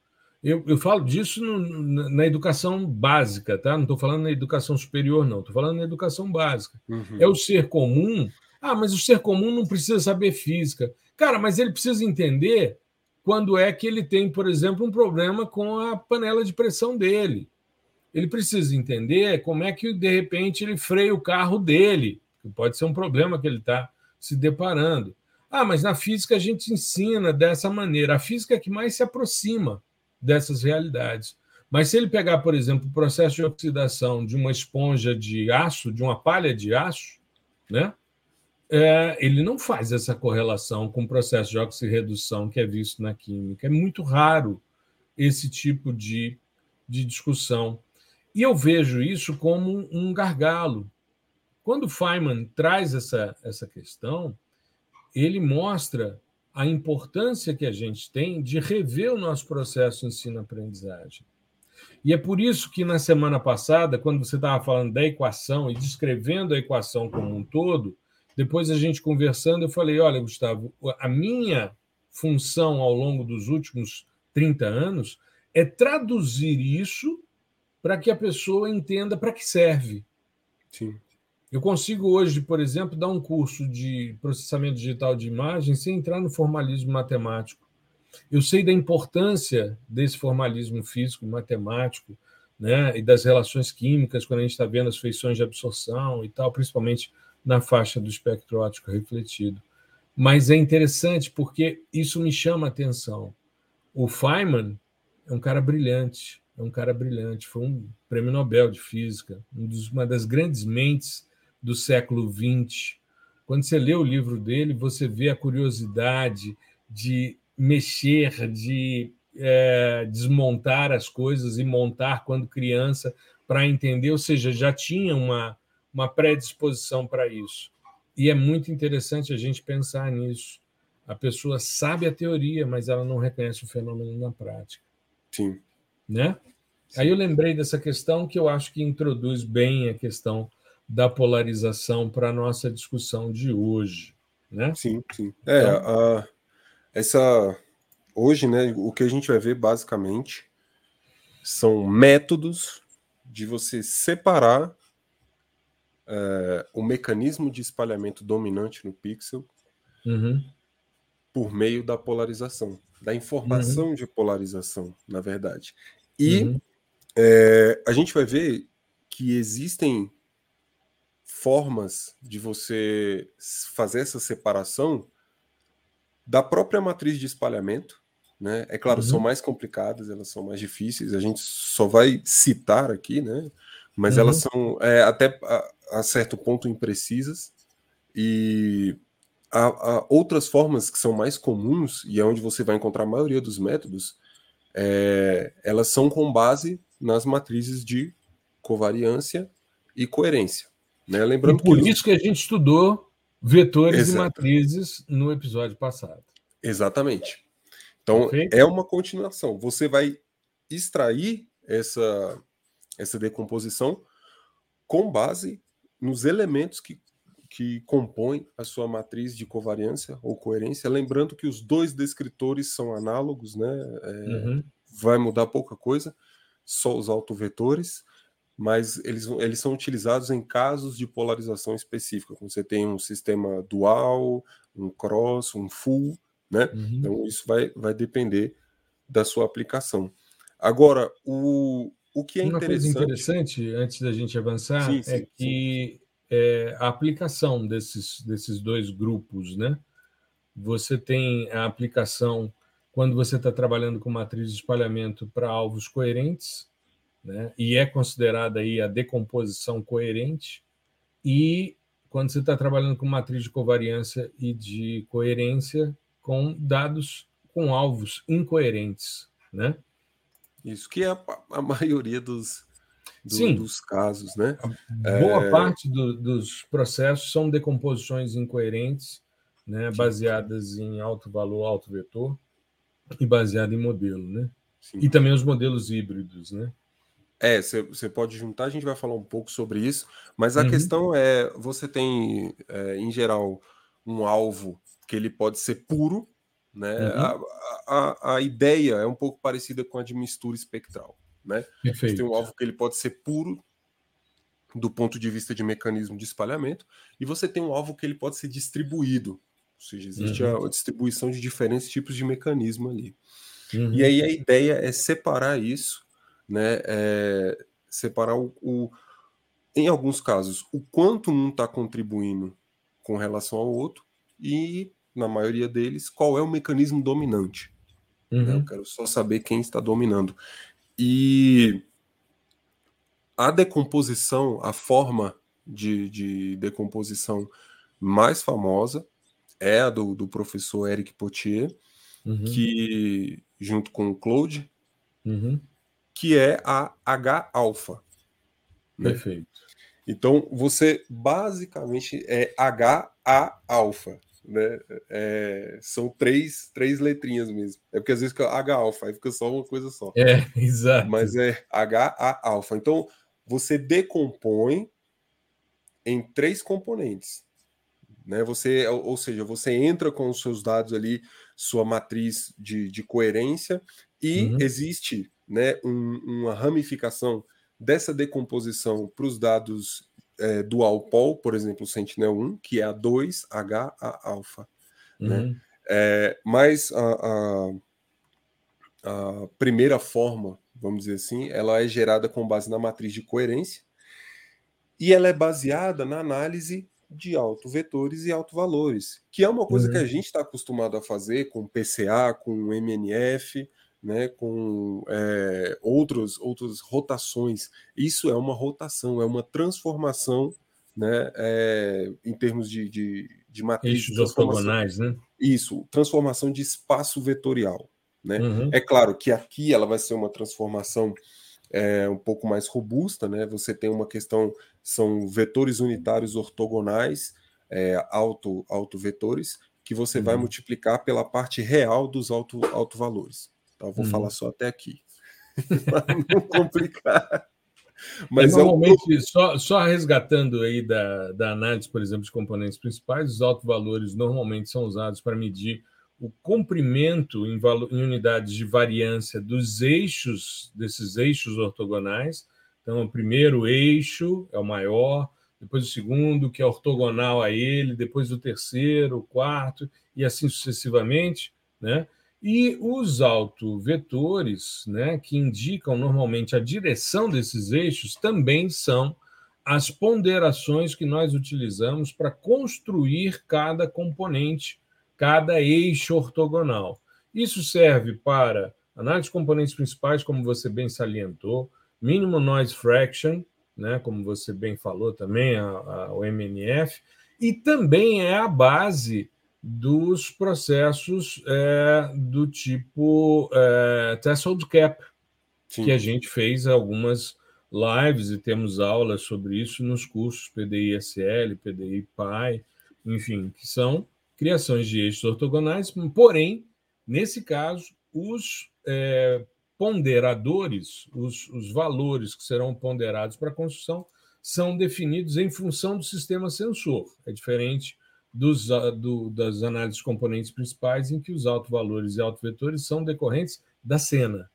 eu, eu falo disso no, na educação básica, tá? Não estou falando na educação superior, não. Estou falando na educação básica. Uhum. É o ser comum. Ah, mas o ser comum não precisa saber física. Cara, mas ele precisa entender quando é que ele tem, por exemplo, um problema com a panela de pressão dele. Ele precisa entender como é que, de repente, ele freia o carro dele, que pode ser um problema que ele está se deparando. Ah, mas na física a gente ensina dessa maneira. A física é que mais se aproxima dessas realidades. Mas se ele pegar, por exemplo, o processo de oxidação de uma esponja de aço, de uma palha de aço, né? É, ele não faz essa correlação com o processo de oxirredução que é visto na química. É muito raro esse tipo de, de discussão. E eu vejo isso como um gargalo. Quando Feynman traz essa, essa questão, ele mostra a importância que a gente tem de rever o nosso processo de ensino-aprendizagem. E é por isso que na semana passada, quando você estava falando da equação e descrevendo a equação como um todo, depois a gente conversando, eu falei: olha, Gustavo, a minha função ao longo dos últimos 30 anos é traduzir isso para que a pessoa entenda para que serve. Sim. Eu consigo hoje, por exemplo, dar um curso de processamento digital de imagem sem entrar no formalismo matemático. Eu sei da importância desse formalismo físico, matemático, né, e das relações químicas, quando a gente está vendo as feições de absorção e tal, principalmente na faixa do espectro óptico refletido. Mas é interessante porque isso me chama a atenção. O Feynman é um cara brilhante, é um cara brilhante, foi um prêmio Nobel de Física, um uma das grandes mentes do século XX. Quando você lê o livro dele, você vê a curiosidade de mexer, de é, desmontar as coisas e montar quando criança, para entender, ou seja, já tinha uma, uma predisposição para isso. E é muito interessante a gente pensar nisso. A pessoa sabe a teoria, mas ela não reconhece o fenômeno na prática. Sim. Né? Sim. Aí eu lembrei dessa questão que eu acho que introduz bem a questão da polarização para a nossa discussão de hoje. Né? Sim, sim. É, então, a, essa hoje, né, o que a gente vai ver basicamente são métodos de você separar é, o mecanismo de espalhamento dominante no pixel uhum. por meio da polarização, da informação uhum. de polarização, na verdade. E uhum. é, a gente vai ver que existem formas de você fazer essa separação da própria matriz de espalhamento, né? É claro, uhum. são mais complicadas, elas são mais difíceis, a gente só vai citar aqui, né? Mas uhum. elas são é, até a, a, certo ponto imprecisas e há, há, outras formas que são mais comuns e é onde você vai encontrar a maioria dos métodos, é, elas são com base nas matrizes de covariância e coerência. Né? Lembrando e por que isso que a gente estudou vetores Exato. e matrizes no episódio passado. Exatamente. Então, é uma continuação. Você vai extrair essa, essa decomposição com base nos elementos que, que compõem a sua matriz de covariância ou coerência. Lembrando que os dois descritores são análogos, né? É, uhum. Vai mudar pouca coisa, só os autovetores, mas eles, eles são utilizados em casos de polarização específica. Quando você tem um sistema dual, um cross, um full, né? Uhum. Então, isso vai, vai depender da sua aplicação. Agora, o, o que é Uma interessante... coisa interessante, antes da gente avançar, sim, sim, é que é, a aplicação desses, desses dois grupos, né? Você tem a aplicação quando você está trabalhando com matriz de espalhamento para alvos coerentes, né? e é considerada aí a decomposição coerente, e quando você está trabalhando com matriz de covariância e de coerência, com dados com alvos incoerentes, né? Isso que é a, a maioria dos, do, Sim, dos casos, né? boa é... parte do, dos processos são decomposições incoerentes, né? Baseadas em alto valor, alto vetor e baseado em modelo, né? Sim. E também os modelos híbridos, né? É, você pode juntar, a gente vai falar um pouco sobre isso, mas a uhum. questão é, você tem, é, em geral, um alvo que ele pode ser puro, né? Uhum. A, a, a, ideia é um pouco parecida com a de mistura espectral, né? Você tem um alvo que ele pode ser puro do ponto de vista de mecanismo de espalhamento, e você tem um alvo que ele pode ser distribuído, ou seja, existe uhum. a distribuição de diferentes tipos de mecanismo ali. Uhum. E aí a ideia é separar isso, né? É, separar o, o, em alguns casos, o quanto um está contribuindo com relação ao outro, e na maioria deles, qual é o mecanismo dominante. Né? Uhum. Eu quero só saber quem está dominando. E a decomposição, a forma de, de decomposição mais famosa é a do, do professor Eric Potier, uhum. que junto com o Claude, uhum. que é a H-alfa. Né? Perfeito. Então, você basicamente é H-A-alfa né? É, são três, três letrinhas mesmo. É porque às vezes fica H-alfa, aí fica só uma coisa só. É, exato. Mas é H-A-alfa. Então, você decompõe em três componentes. Né? Você, ou seja, você entra com os seus dados ali, sua matriz de, de coerência, e uhum. existe né, um, uma ramificação dessa decomposição para os dados é, do Alpol, por exemplo, o Sentinel-1, que é a 2HA-alfa. Né? Uhum. Né? É, mas a, a, a, primeira forma, vamos dizer assim, ela é gerada com base na matriz de coerência e ela é baseada na análise de autovetores e autovalores, que é uma coisa uhum. que a gente está acostumado a fazer com PCA, com MNF, né, com é, outros, outras rotações. Isso é uma rotação, é uma transformação né, é, em termos de, de, de matriz. Eixos ortogonais, né? Isso, transformação de espaço vetorial. Né? Uhum. É claro que aqui ela vai ser uma transformação é um pouco mais robusta, né? Você tem uma questão, são vetores unitários ortogonais, é, auto, autovetores, que você uhum. vai multiplicar pela parte real dos auto, autovalores. Então, vou uhum. falar só até aqui. para não complicar. Mas é normalmente, só, só resgatando aí da, da análise, por exemplo, de componentes principais, os autovalores normalmente são usados para medir o comprimento em, em, unidades de variância dos eixos, desses eixos ortogonais. Então, o primeiro eixo é o maior, depois o segundo, que é ortogonal a ele, depois o terceiro, o quarto, e assim sucessivamente. Né? E os autovetores, né, que indicam normalmente a direção desses eixos, também são as ponderações que nós utilizamos para construir cada componente, cada eixo ortogonal. Isso serve para análise de componentes principais, como você bem salientou, mínimo noise fraction, né, como você bem falou também, a, a, o MNF, e também é a base dos processos é, do tipo é, threshold cap, Sim. que a gente fez algumas lives e temos aulas sobre isso nos cursos PDI SL, PDI PI, enfim, que são criações de eixos ortogonais, porém, nesse caso, os é, ponderadores, os, os valores que serão ponderados para a construção, são definidos em função do sistema sensor. É diferente dos, do, das análises de componentes principais, em que os autovalores e autovetores são decorrentes da cena.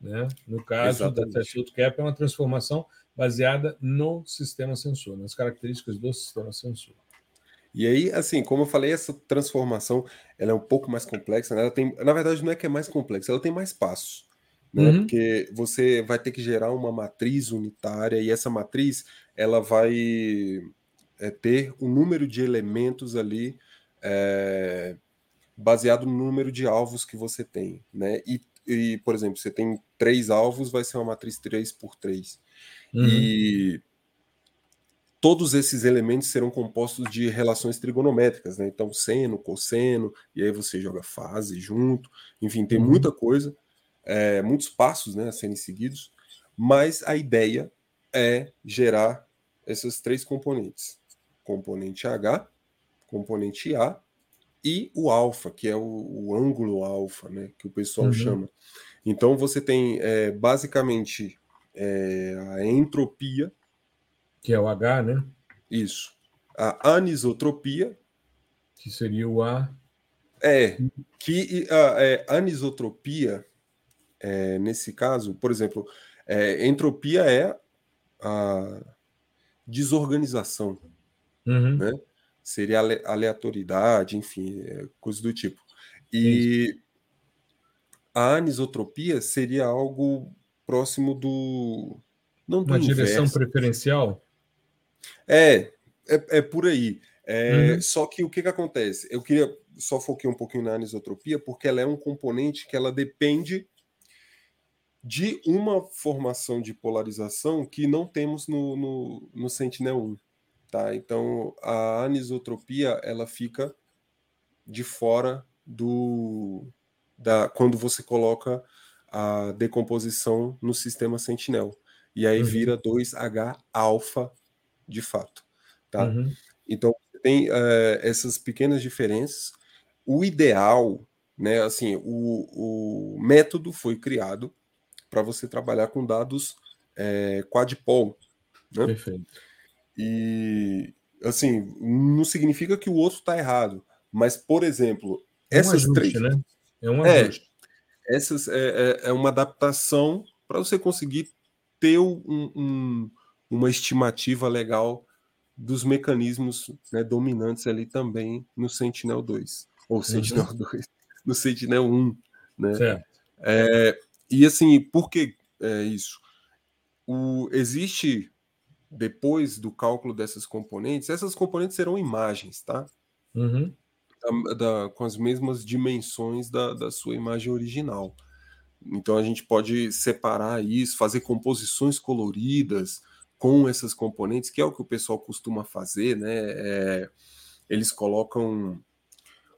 Né? No caso Exatamente. da threshold cap, é uma transformação baseada no sistema sensor, nas características do sistema sensor. E aí, assim, como eu falei, essa transformação ela é um pouco mais complexa. Né? Ela tem, na verdade, não é que é mais complexa, ela tem mais passos. Né? Uhum. Porque você vai ter que gerar uma matriz unitária e essa matriz ela vai é ter um número de elementos ali é, baseado no número de alvos que você tem, né? E, e, por exemplo, você tem três alvos, vai ser uma matriz 3 por 3. Uhum. E todos esses elementos serão compostos de relações trigonométricas, né? Então, seno, cosseno, e aí você joga fase junto, enfim, tem uhum. muita coisa, é, muitos passos né, a serem seguidos, mas a ideia é gerar esses três componentes componente H, componente A e o alfa, que é o, o ângulo alfa, né, que o pessoal uhum. chama. Então você tem é, basicamente é, a entropia, que é o H, né? Isso. A anisotropia, que seria o A. É, que a é, anisotropia, é, nesse caso, por exemplo, é, entropia é a desorganização uhum. né? Seria aleatoriedade, enfim, é, coisa do tipo. E a anisotropia seria algo próximo do. Não do Uma inverso. direção preferencial? É, é, é por aí. É, uhum. Só que o que, que acontece? Eu queria só foquei um pouquinho na anisotropia, porque ela é um componente que ela depende de uma formação de polarização que não temos no, no, no Sentinel-1. Tá? Então a anisotropia ela fica de fora do da quando você coloca a decomposição no sistema Sentinel. E aí uhum. vira 2H alfa de fato. Tá? Uhum. Então tem uh, essas pequenas diferenças. O ideal, né, assim, o, o método foi criado para você trabalhar com dados é, quadpol. Né? Perfeito. E, assim, não significa que o outro está errado. Mas, por exemplo, é essas ajuste, três. Né? É um é, essas é, é, é uma adaptação para você conseguir ter um, um, uma estimativa legal dos mecanismos né, dominantes ali também no Sentinel 2, ou uhum. Sentinel uhum. 2, no Sentinel 1. Né? É, e assim, por que é isso? O, existe depois do cálculo dessas componentes, essas componentes serão imagens, tá? Uhum. Da, da, com as mesmas dimensões da, da sua imagem original. Então a gente pode separar isso, fazer composições coloridas com essas componentes, que é o que o pessoal costuma fazer, né? É, eles colocam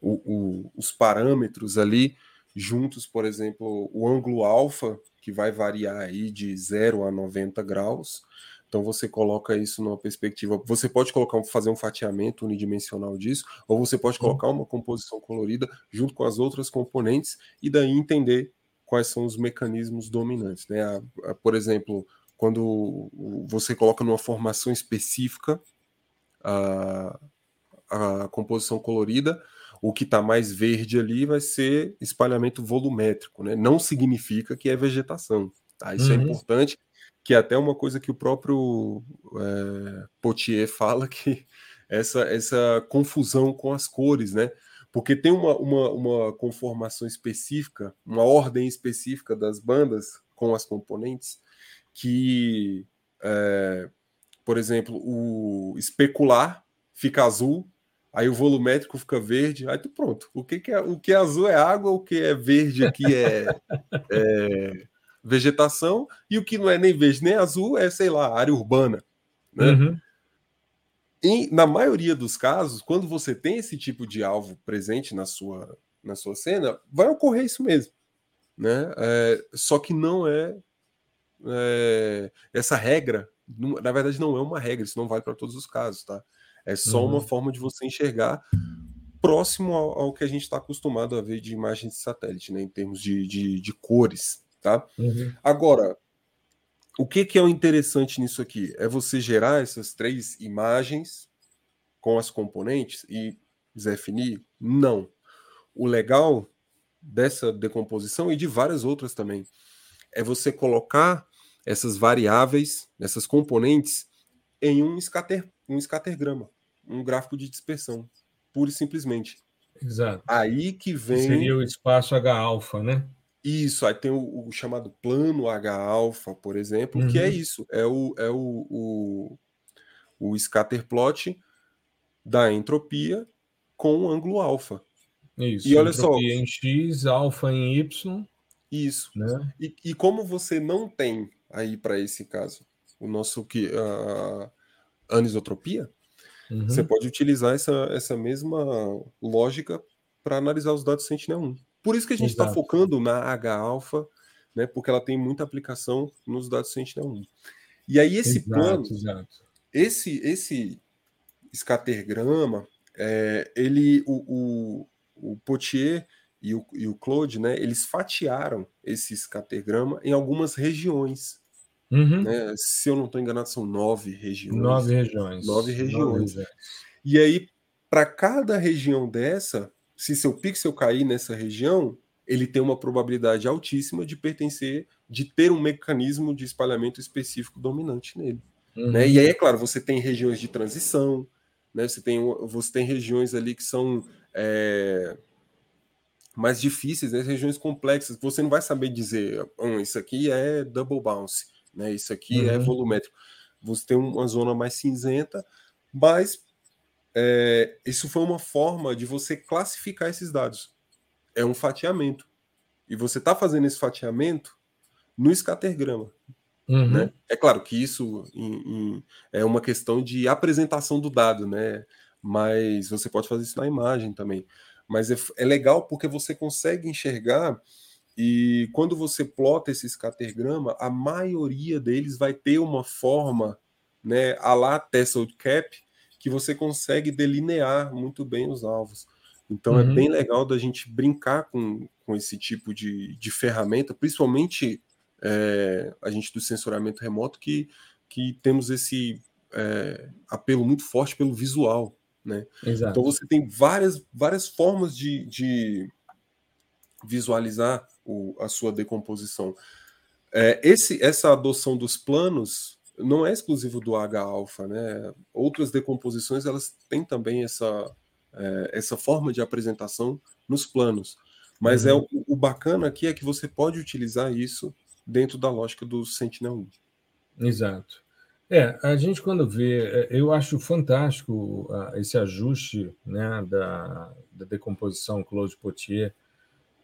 o, o, os parâmetros ali juntos, por exemplo, o ângulo alfa que vai variar aí de 0 a 90 graus. Então você coloca isso numa perspectiva. Você pode colocar fazer um fatiamento unidimensional disso, ou você pode colocar uma composição colorida junto com as outras componentes e daí entender quais são os mecanismos dominantes. Né? A, a, por exemplo, quando você coloca numa formação específica a, a composição colorida, o que está mais verde ali vai ser espalhamento volumétrico, né? Não significa que é vegetação. Tá? Isso é uhum. é importante que é até uma coisa que o próprio é, Potier fala que essa, essa confusão com as cores, né? Porque tem uma, uma, uma conformação específica, uma ordem específica das bandas com as componentes, que, é, por exemplo, o especular fica azul, aí o volumétrico fica verde, aí tu pronto. O que, que é, o que é azul é água, o que é verde aqui é, é vegetação, e o que não é nem verde nem azul é, sei lá, área urbana. Né? Uhum. E, na maioria dos casos, quando você tem esse tipo de alvo presente na sua, na sua cena, vai ocorrer isso mesmo. Né? É, só que não é, é, essa regra, na verdade, não é uma regra, isso não vale para todos os casos, tá? É só uhum. uma forma de você enxergar próximo ao, ao que a gente está acostumado a ver de imagens de satélite, né, em termos de, de, de cores. Tá? Uhum. Agora, o que, que é o interessante nisso aqui? É você gerar essas três imagens com as componentes e definir? Não. O legal dessa decomposição e de várias outras também é você colocar essas variáveis, essas componentes em um, scatter, um scattergrama, um gráfico de dispersão, pura e simplesmente. Exato. Aí que vem. Seria o espaço H-alfa, né? Isso, aí tem o, o chamado plano H-alfa, por exemplo, uhum. que é uhum. isso, é o, é o, o, o scatterplot da entropia com o ângulo alfa. Isso, e olha só, em x, alfa em y. Isso. Né? E, e como você não tem aí para esse caso o nosso que a anisotropia, uhum. você pode utilizar essa, essa mesma lógica para analisar os dados Sentinel-1. Por isso que a gente está focando na H-alfa, né, porque ela tem muita aplicação nos dados Sentinel-1. E aí esse exato, plano, exato. esse esse escatergrama, é, ele, o, o, o Potier e o, e o Claude, né, eles fatiaram esse escatergrama em algumas regiões. Uhum. Né? Se eu não estou enganado, são nove regiões. Nove regiões. Nove regiões. Nove e aí, para cada região dessa, se seu pixel cair nessa região, ele tem uma probabilidade altíssima de pertencer, de ter um mecanismo de espalhamento específico dominante nele. Uhum. Né? E aí, é claro, você tem regiões de transição, né? você, tem, você tem regiões ali que são é, mais difíceis, né? regiões complexas, você não vai saber dizer, oh, isso aqui é double bounce, né? isso aqui é uhum. é volumétrico. Você tem uma zona mais cinzenta, mas é, isso foi uma forma de você classificar esses dados. É um fatiamento. E você está fazendo esse fatiamento no escatergrama. Uhum. Né? É claro que isso em, em, é uma questão de apresentação do dado, né? Mas você pode fazer isso na imagem também. Mas é, é legal porque você consegue enxergar e quando você plota esse escatergrama, a maioria deles vai ter uma forma, né, a lá Tesseled Cap, que você consegue delinear muito bem os alvos. Então é uhum. é bem legal da gente brincar com, com esse tipo de, de ferramenta, principalmente é, a gente do sensoramento remoto, que, que temos esse é, apelo muito forte pelo visual. Né? Exato. Então você tem várias, várias formas de, de visualizar o, a sua decomposição. É, esse, essa adoção dos planos não é exclusivo do H-alfa, né? Outras decomposições elas têm também essa, é, essa forma de apresentação nos planos. Mas é uhum. é o, bacana aqui é que você pode utilizar isso dentro da lógica do Sentinel-1. Exato. É, a gente quando vê, é, eu acho fantástico esse ajuste né, da, da decomposição Claude Potier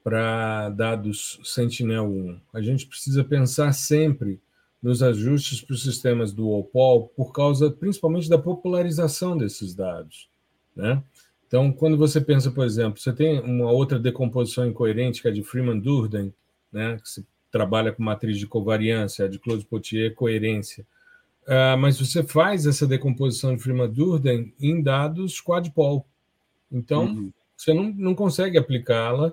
para dados Sentinel-1. A gente precisa pensar sempre nos ajustes para os sistemas do OPOL por causa principalmente da popularização desses dados. Né? Então, quando você pensa, por exemplo, você tem uma outra decomposição incoerente, que é de Freeman-Durden, né, que se trabalha com matriz de covariância, a de Claude-Potier coerência. Uh, mas você faz essa decomposição de Freeman-Durden em dados quadpol. Então, uhum. você não, não consegue aplicá-la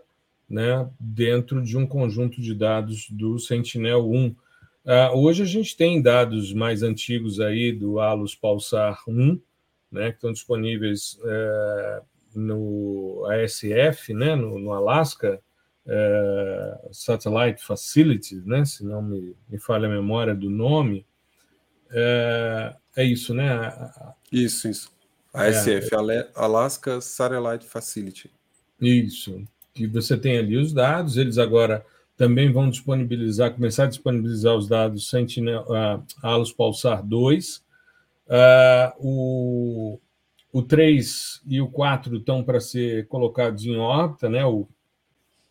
né, dentro de um conjunto de dados do Sentinel-1. Uh, hoje a gente tem dados mais antigos aí do Alus Pulsar 1, né, que estão disponíveis uh, no ASF, né, no, no Alaska uh, Satellite Facility, né, se não me, me falha a memória do nome. É, é isso, né? Isso, isso. ASF, é, Alaska Satellite Facility. Isso que você tem ali os dados, eles agora também vão disponibilizar, começar a disponibilizar os dados Sentinel, uh, Alus Pulsar 2. Uh, ah, o, o 3 e o 4 estão para ser colocados em órbita, né? O,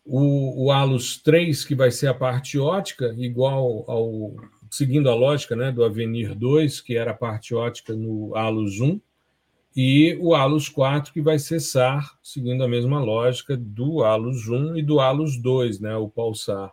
o, o Alus 3, que vai ser a parte ótica, igual ao seguindo a lógica né, do Avenir 2, que era a parte ótica no Alus 1 e o ALUS 4 que vai cessar, seguindo a mesma lógica do ALUS 1 e do ALUS 2, né, o pulsar.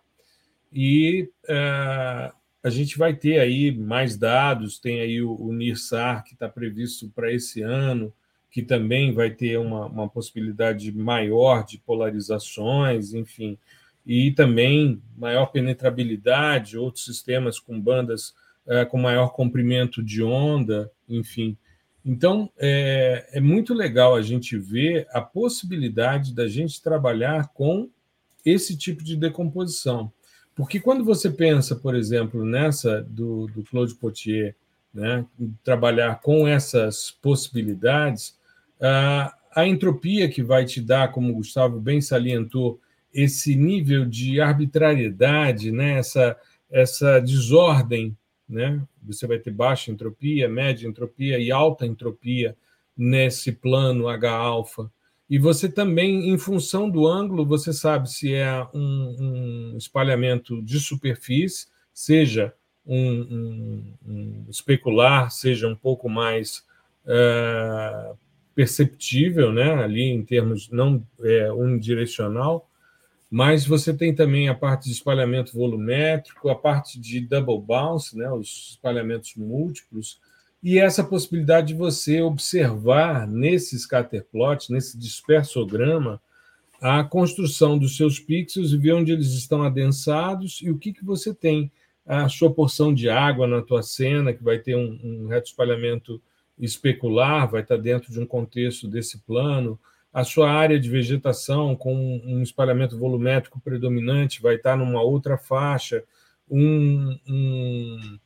E é, a gente vai ter aí mais dados, tem aí o, o NIRSAR que está previsto para esse ano, que também vai ter uma, uma possibilidade maior de polarizações, enfim, e também maior penetrabilidade, outros sistemas com bandas é, com maior comprimento de onda, enfim. Então, é, é, muito legal a gente ver a possibilidade da gente trabalhar com esse tipo de decomposição. Porque quando você pensa, por exemplo, nessa do, do Claude Potier, né, trabalhar com essas possibilidades, a, a entropia que vai te dar, como o Gustavo bem salientou, esse nível de arbitrariedade, né, essa, essa desordem né? Você vai ter baixa entropia, média entropia e alta entropia nesse plano H-alfa. E você também, em função do ângulo, você sabe se é um, um espalhamento de superfície, seja um, um, um, especular, seja um pouco mais é, perceptível, né? ali em termos não é, unidirecional, mas você tem também a parte de espalhamento volumétrico, a parte de double bounce, né, os espalhamentos múltiplos, e essa possibilidade de você observar nesse scatterplot, nesse dispersograma, a construção dos seus pixels e ver onde eles estão adensados e o que, que você tem. A sua porção de água na tua cena, que vai ter um, um reto espalhamento especular, vai estar dentro de um contexto desse plano, a sua área de vegetação com um espalhamento volumétrico predominante vai estar numa outra faixa, um, um,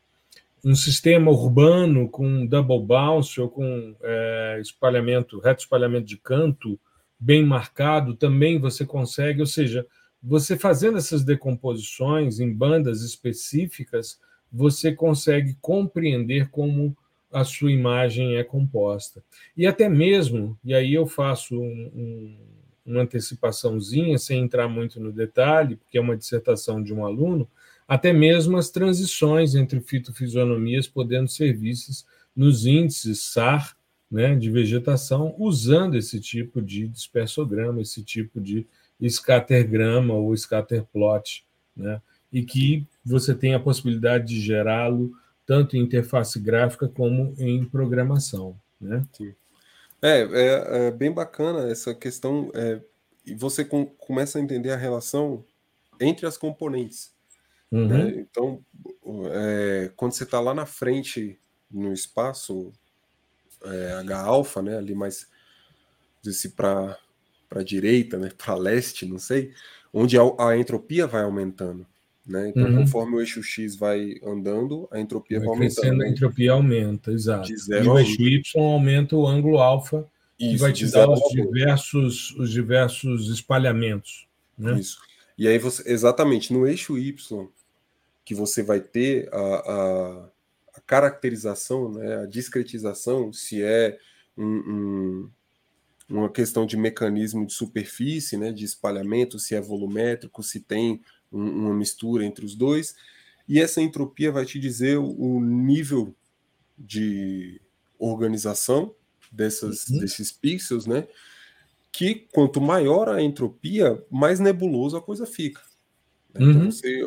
um sistema urbano com double bounce ou com é, espalhamento, reto espalhamento de canto bem marcado, também você consegue, ou seja, você fazendo essas decomposições em bandas específicas, você consegue compreender como a sua imagem é composta. E até mesmo, e aí eu faço um, um, uma antecipaçãozinha, sem entrar muito no detalhe, porque é uma dissertação de um aluno, até mesmo as transições entre fitofisionomias podendo ser vistas nos índices SAR né, de vegetação, usando esse tipo de dispersograma, esse tipo de scattergrama ou scatterplot, né, e que você tem a possibilidade de gerá-lo tanto em interface gráfica como em programação. Né? É, é, é, bem bacana essa questão, é, e você com, começa a entender a relação entre as componentes. Uhum. Né? Então, é, quando você está lá na frente no espaço é, H-alfa, né, ali mais para para direita, né, para leste, não sei, onde a, a entropia vai aumentando. Né? Então, uhum. conforme o eixo X vai andando, a entropia vai, vai aumentando. A entropia aumenta, exato. E o eixo Y aumenta o ângulo alfa, Isso, que vai te dar os diversos, os diversos espalhamentos. Né? Isso. E aí você, exatamente, no eixo Y, que você vai ter a, a, a caracterização, né, a discretização, se é um, um, uma questão de mecanismo de superfície, né, de espalhamento, se é volumétrico, se tem uma mistura entre os dois, e essa entropia vai te dizer o, nível de organização dessas, uhum. desses pixels, né? Que quanto maior a entropia, mais nebuloso a coisa fica. Então uhum. você,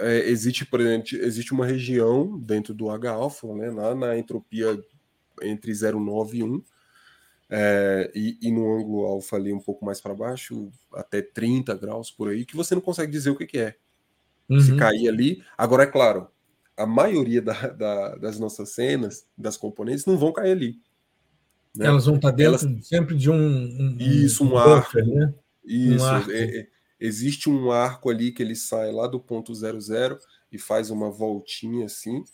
é, existe, por exemplo, existe uma região dentro do H-alfa, né, lá na entropia entre 0,9 e 1, é, e, e, no ângulo alfa ali um pouco mais para baixo, até 30 graus por aí, que você não consegue dizer o que, que é. Uhum. Se cair ali. Agora, é claro, a maioria da, da, das nossas cenas, das componentes, não vão cair ali. Né? Elas vão estar dentro Elas... sempre de um, um Isso, um, um arco. né? Isso, um arco. É, é, existe um arco ali que ele sai lá do ponto zero zero e faz uma voltinha assim.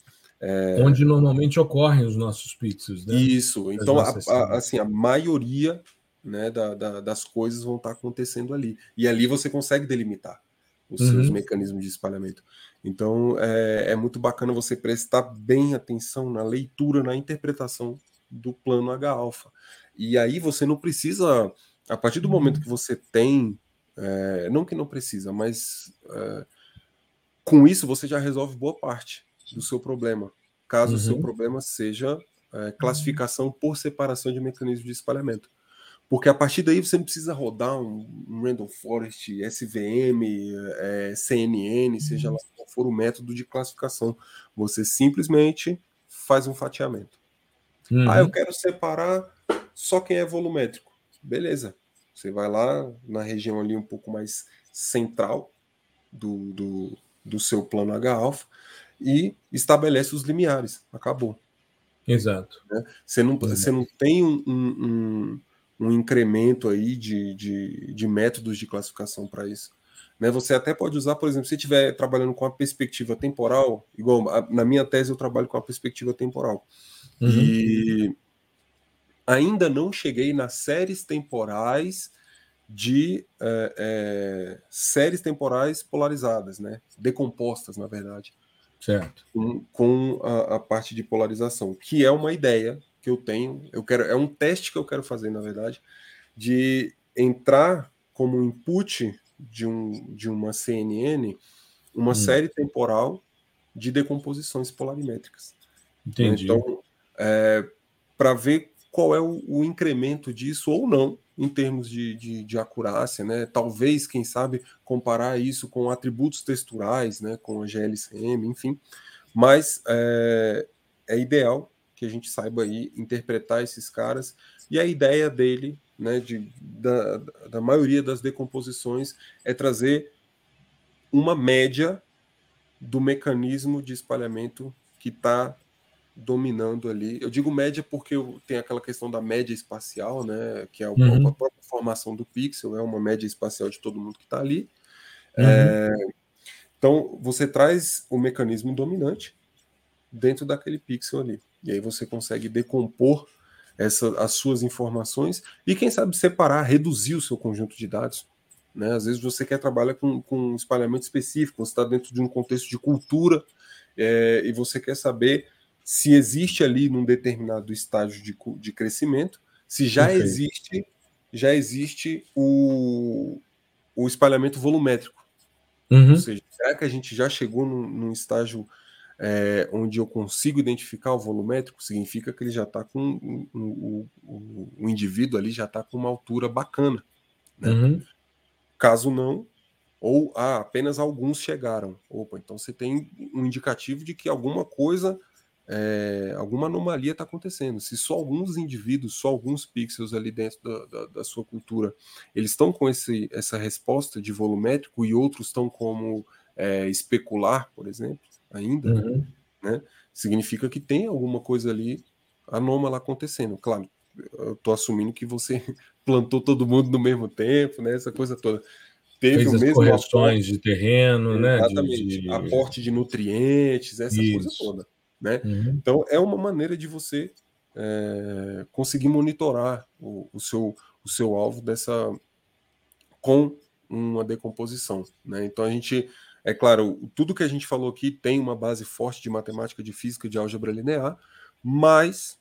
É... Onde normalmente ocorrem os nossos pixels, né? Isso, então a, a, assim, a maioria né, da, da, das coisas vão estar acontecendo ali. E ali você consegue delimitar os uhum. seus mecanismos de espalhamento. Então é, é muito bacana você prestar bem atenção na leitura, na interpretação do plano H-alfa. E aí você não precisa, a partir do momento uhum. que você tem, é, não que não precisa, mas é, com isso você já resolve boa parte do seu problema, caso uhum. o seu uhum. problema seja é, classificação por separação de mecanismos de espalhamento. Porque a partir daí você não precisa rodar um, um Random Forest, SVM, é, CNN, seja lá qual for o método de classificação. Você simplesmente faz um fatiamento. Uhum. Ah, eu quero separar só quem é volumétrico. Beleza. Você vai lá na região ali um pouco mais central do, do, do seu plano H-alfa e estabelece os limiares. Acabou. Exato. Né? Você, não, você não tem um, um, um incremento aí de, de, de métodos de classificação para isso. Né? Você até pode usar, por exemplo, se estiver trabalhando com a perspectiva temporal, igual a, na minha tese eu trabalho com a perspectiva temporal. Uhum. E ainda não cheguei nas séries temporais de é, é, séries temporais polarizadas, né? Decompostas, na verdade. Certo. Com, com a, a, parte de polarização, que é uma ideia que eu tenho. Eu quero, é um teste que eu quero fazer, na verdade, de entrar como input de, um, de uma CNN uma hum. série temporal de decomposições polarimétricas. Entendi. Então, é, para ver qual é o, o, incremento disso ou não em termos de, de, de, acurácia, né? Talvez, quem sabe, comparar isso com atributos texturais, né? Com a GLCM, enfim. Mas é, é ideal que a gente saiba aí interpretar esses caras e a ideia dele, né? De, da, da maioria das decomposições é trazer uma média do mecanismo de espalhamento que está dominando ali. Eu digo média porque tem aquela questão da média espacial, né? Que é uhum. a própria formação do pixel, é uma média espacial de todo mundo que está ali. Uhum. É, então, você traz o mecanismo dominante dentro daquele pixel ali. E aí você consegue decompor essa, as suas informações e, quem sabe, separar, reduzir o seu conjunto de dados. Né? Às vezes você quer trabalhar com, com um espalhamento específico, você está dentro de um contexto de cultura é, e você quer saber se existe ali num determinado estágio de, de crescimento, se já okay. existe já existe o, o espalhamento volumétrico. Uhum. Ou seja, será que a gente já chegou num, num estágio é, onde eu consigo identificar o volumétrico? Significa que ele já está com o um, um, um, indivíduo ali já está com uma altura bacana. Né? Uhum. Caso não, ou ah, apenas alguns chegaram. Opa, então você tem um indicativo de que alguma coisa é, alguma anomalia está acontecendo. Se só alguns indivíduos, só alguns pixels ali dentro da, da, da sua cultura, eles estão com esse, essa resposta de volumétrico e outros estão como é, especular, por exemplo, ainda, uhum. né? Significa que tem alguma coisa ali anômala acontecendo. Claro, eu estou assumindo que você plantou todo mundo no mesmo tempo, né? Essa coisa toda. Teve Fez o mesmo correções aporte, de terreno, né? Exatamente. De, de... Aporte de nutrientes, essa Isso. coisa toda. Né? Uhum. Então, é uma maneira de você é, conseguir monitorar o, o, seu, o seu alvo dessa com uma decomposição. Né? Então, a gente, é claro, tudo que a gente falou aqui tem uma base forte de matemática, de física, de álgebra linear, mas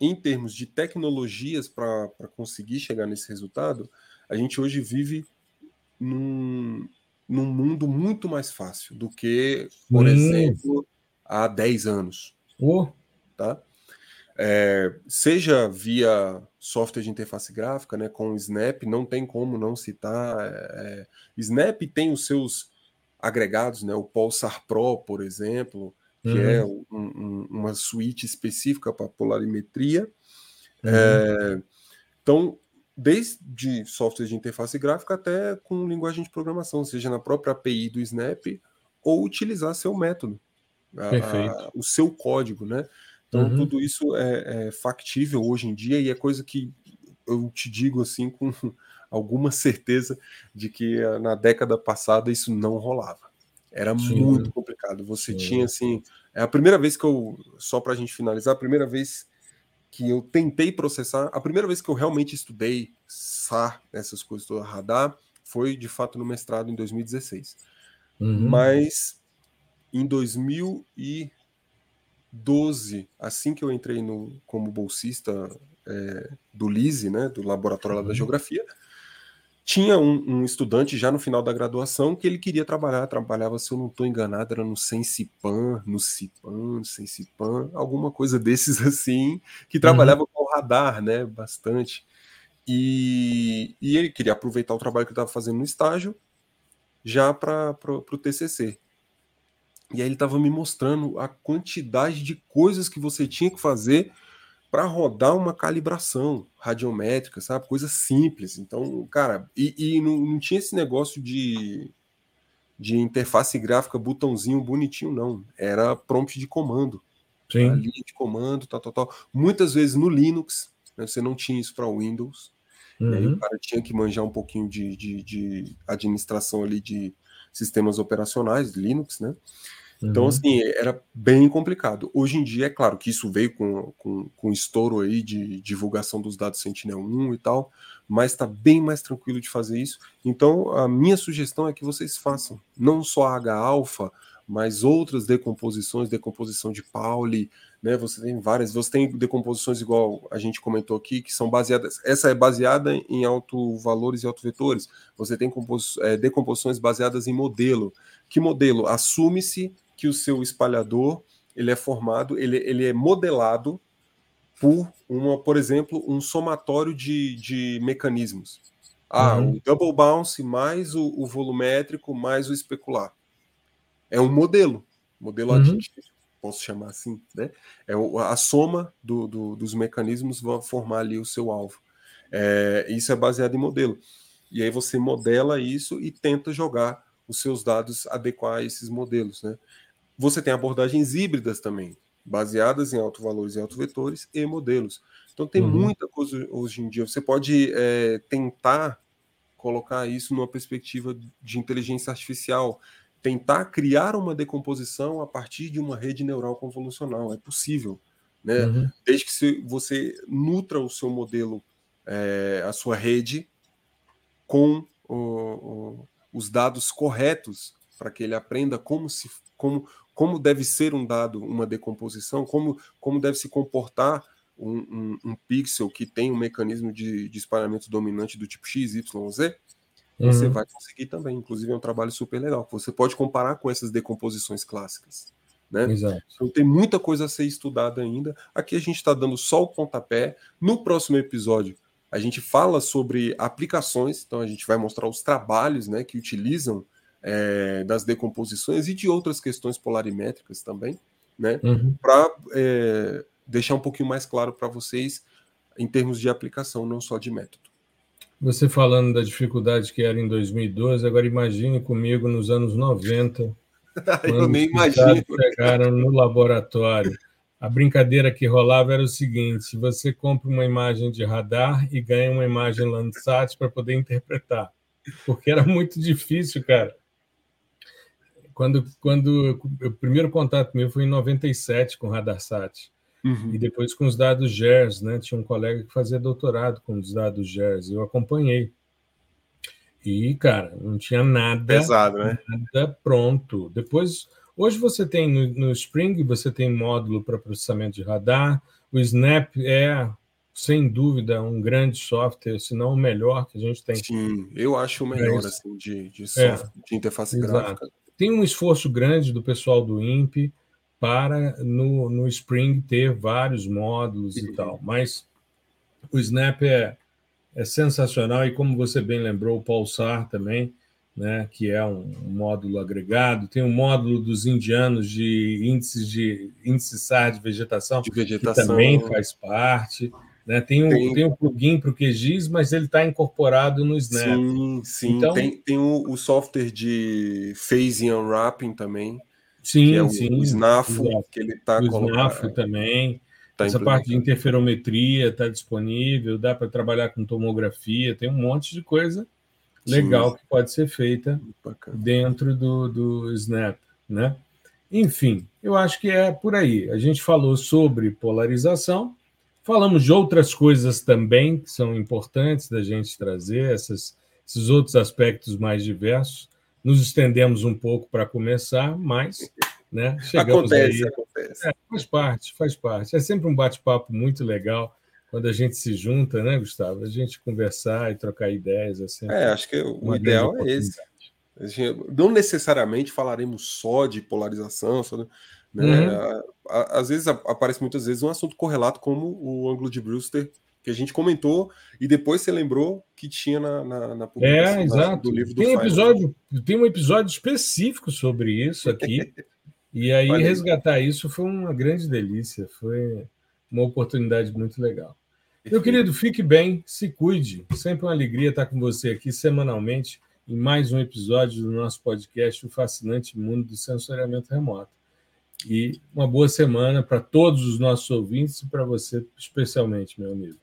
em termos de tecnologias para conseguir chegar nesse resultado, a gente hoje vive num, num mundo muito mais fácil do que, por exemplo, há 10 anos. Oh. Tá? É, seja via software de interface gráfica, né, com o Snap, não tem como não citar. É, é Snap tem os seus agregados, né? O Pulsar Pro, por exemplo, que uhum. é um, um, uma suíte específica para polarimetria. Uhum. É, então, desde softwares de interface gráfica até com linguagem de programação, seja na própria API do Snap ou utilizar seu método, a, o seu código, né? Então, uhum. tudo isso é, é, factível hoje em dia e é coisa que eu te digo assim com alguma certeza de que eh, na década passada isso não rolava. Era Sim. muito complicado. Você Sim. tinha assim. É a primeira vez que eu. Só para a gente finalizar, a primeira vez que eu tentei processar, a primeira vez que eu realmente estudei SAR, essas coisas do radar, foi de fato no mestrado em 2016. Uhum. Mas em 2012, assim que eu entrei no, como bolsista é, do LISE, né, do Laboratório uhum. da Geografia, tinha um, um, estudante já no final da graduação que ele queria trabalhar, trabalhava, se eu não estou enganado, era no Sensipan, no Cipan, no Sensipan, alguma coisa desses assim, que trabalhava uhum. com o radar, né, bastante. E, e ele queria aproveitar o trabalho que estava fazendo no estágio já para o TCC. E aí ele estava me mostrando a quantidade de coisas que você tinha que fazer para rodar uma calibração radiométrica, sabe? Coisa simples. Então, cara, e, e não, não, tinha esse negócio de, de interface gráfica, botãozinho bonitinho, não. Era prompt de comando. Sim. linha de comando, tal, tal, tal. Muitas vezes no Linux, né, você não tinha isso para Windows. Uhum. E aí o uhum. cara tinha que manjar um pouquinho de, de, de administração ali de sistemas operacionais, Linux, né? Então, uhum. assim, era bem complicado. Hoje em dia, é claro que isso veio com, com, com estouro aí de divulgação dos dados Sentinel-1 e tal, mas está bem mais tranquilo de fazer isso. Então, a minha sugestão é que vocês façam não só H-alfa, mas outras decomposições, decomposição de Pauli, né? Você tem várias, você tem decomposições igual a gente comentou aqui, que são baseadas. Essa é baseada em autovalores e autovetores. Você tem compos, é, decomposições baseadas em modelo. Que modelo? Assume-se que o seu espalhador ele é formado, ele, ele é modelado por uma, por exemplo, um somatório de, de mecanismos. Ah, uhum. o double bounce mais o, o, volumétrico mais o especular. É um modelo, modelo uhum. aditivo, posso chamar assim, né? É a soma do, do, dos mecanismos vai formar ali o seu alvo. É, isso é baseado em modelo. E aí você modela isso e tenta jogar os seus dados adequar a esses modelos, né? Você tem abordagens híbridas também, baseadas em autovalores e autovetores e modelos. Então tem uhum. muita coisa hoje em dia. Você pode é, tentar colocar isso numa perspectiva de inteligência artificial, tentar criar uma decomposição a partir de uma rede neural convolucional. É possível, né? Uhum. Desde que você nutra o seu modelo, é, a sua rede, com o, o, os dados corretos para que ele aprenda como se como, como deve ser um dado, uma decomposição, como, como deve se comportar um, um, um pixel que tem um mecanismo de, de espalhamento dominante do tipo X, Y, Z, uhum. você vai conseguir também. Inclusive, é um trabalho super legal. Você pode comparar com essas decomposições clássicas. Né? Exato. Então tem muita coisa a ser estudada ainda. Aqui a gente está dando só o pontapé. No próximo episódio, a gente fala sobre aplicações, então a gente vai mostrar os trabalhos né, que utilizam é, das decomposições e de outras questões polarimétricas também, né? Uhum. Para é, deixar um pouquinho mais claro para vocês em termos de aplicação, não só de método. Você falando da dificuldade que era em 2012, agora imagine comigo nos anos 90. Eu nem imagino. Chegaram no laboratório. A brincadeira que rolava era o seguinte: você compra uma imagem de radar e ganha uma imagem Landsat para poder interpretar. Porque era muito difícil, cara. Quando, quando o primeiro contato meu foi em 97 com o Radarsat. Uhum. E depois com os dados GERS, né? Tinha um colega que fazia doutorado com os dados GERS. Eu acompanhei. E, cara, não tinha nada, Pesado, né? nada pronto. Depois, hoje você tem no, no Spring, você tem módulo para processamento de radar. O Snap é, sem dúvida, um grande software, se não o melhor que a gente tem. Sim, eu acho o melhor, é assim, de, de, software, é, de interface exato. gráfica tem um esforço grande do pessoal do INPE para no, no Spring ter vários módulos e tal, mas o Snap é, é sensacional e como você bem lembrou, o Pulsar também, né, que é um módulo agregado, tem um módulo dos indianos de índices de índice SAR de vegetação, de vegetação, que também faz parte. Né? Tem, um, tem... tem um plugin para o QGIS, mas ele está incorporado no Snap. Sim, sim. Então, tem, tem o, o software de phasing unwrapping também. Sim, é o, sim. O SNAFO, que ele está colocando. O SNAFO também. Tá Essa parte de interferometria está disponível, dá para trabalhar com tomografia, tem um monte de coisa legal Sim. que pode ser feita dentro do, do Snap, né? Enfim, eu acho que é por aí. A gente falou sobre polarização, falamos de outras coisas também que são importantes da gente trazer, essas, esses outros aspectos mais diversos. Nos estendemos um pouco para começar, mas né, chegamos acontece, aí. Acontece. É, faz parte, faz parte. É sempre um bate-papo muito legal quando a gente se junta, né, Gustavo? A gente conversar e trocar ideias. É, é acho que o ideal é esse. Não necessariamente falaremos só de polarização, só, né? Uhum. Às vezes aparece muitas vezes um assunto correlato como o ângulo de Brewster que a gente comentou e depois você lembrou que tinha na, na, na publicação é, exato. do livro do tem episódio Tem um episódio específico sobre isso aqui. e aí Valeu. resgatar isso foi uma grande delícia, foi uma oportunidade muito legal. Meu querido, fique bem, se cuide. Sempre uma alegria estar com você aqui semanalmente em mais um episódio do nosso podcast, O Fascinante Mundo do Sensoriamento Remoto. E uma boa semana para todos os nossos ouvintes e para você especialmente, meu amigo.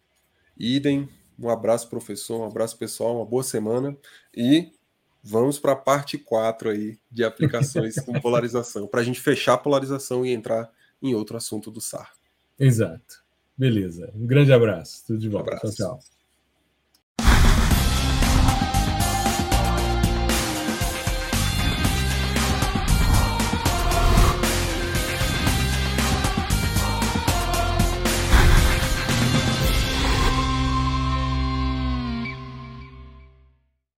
Idem, um abraço, professor, um abraço, pessoal, uma boa semana e vamos para a parte 4 aí de aplicações com polarização, para a gente fechar a polarização e entrar em outro assunto do SAR. Exato. Beleza. Um grande abraço. Tudo de volta. Um tchau, tchau.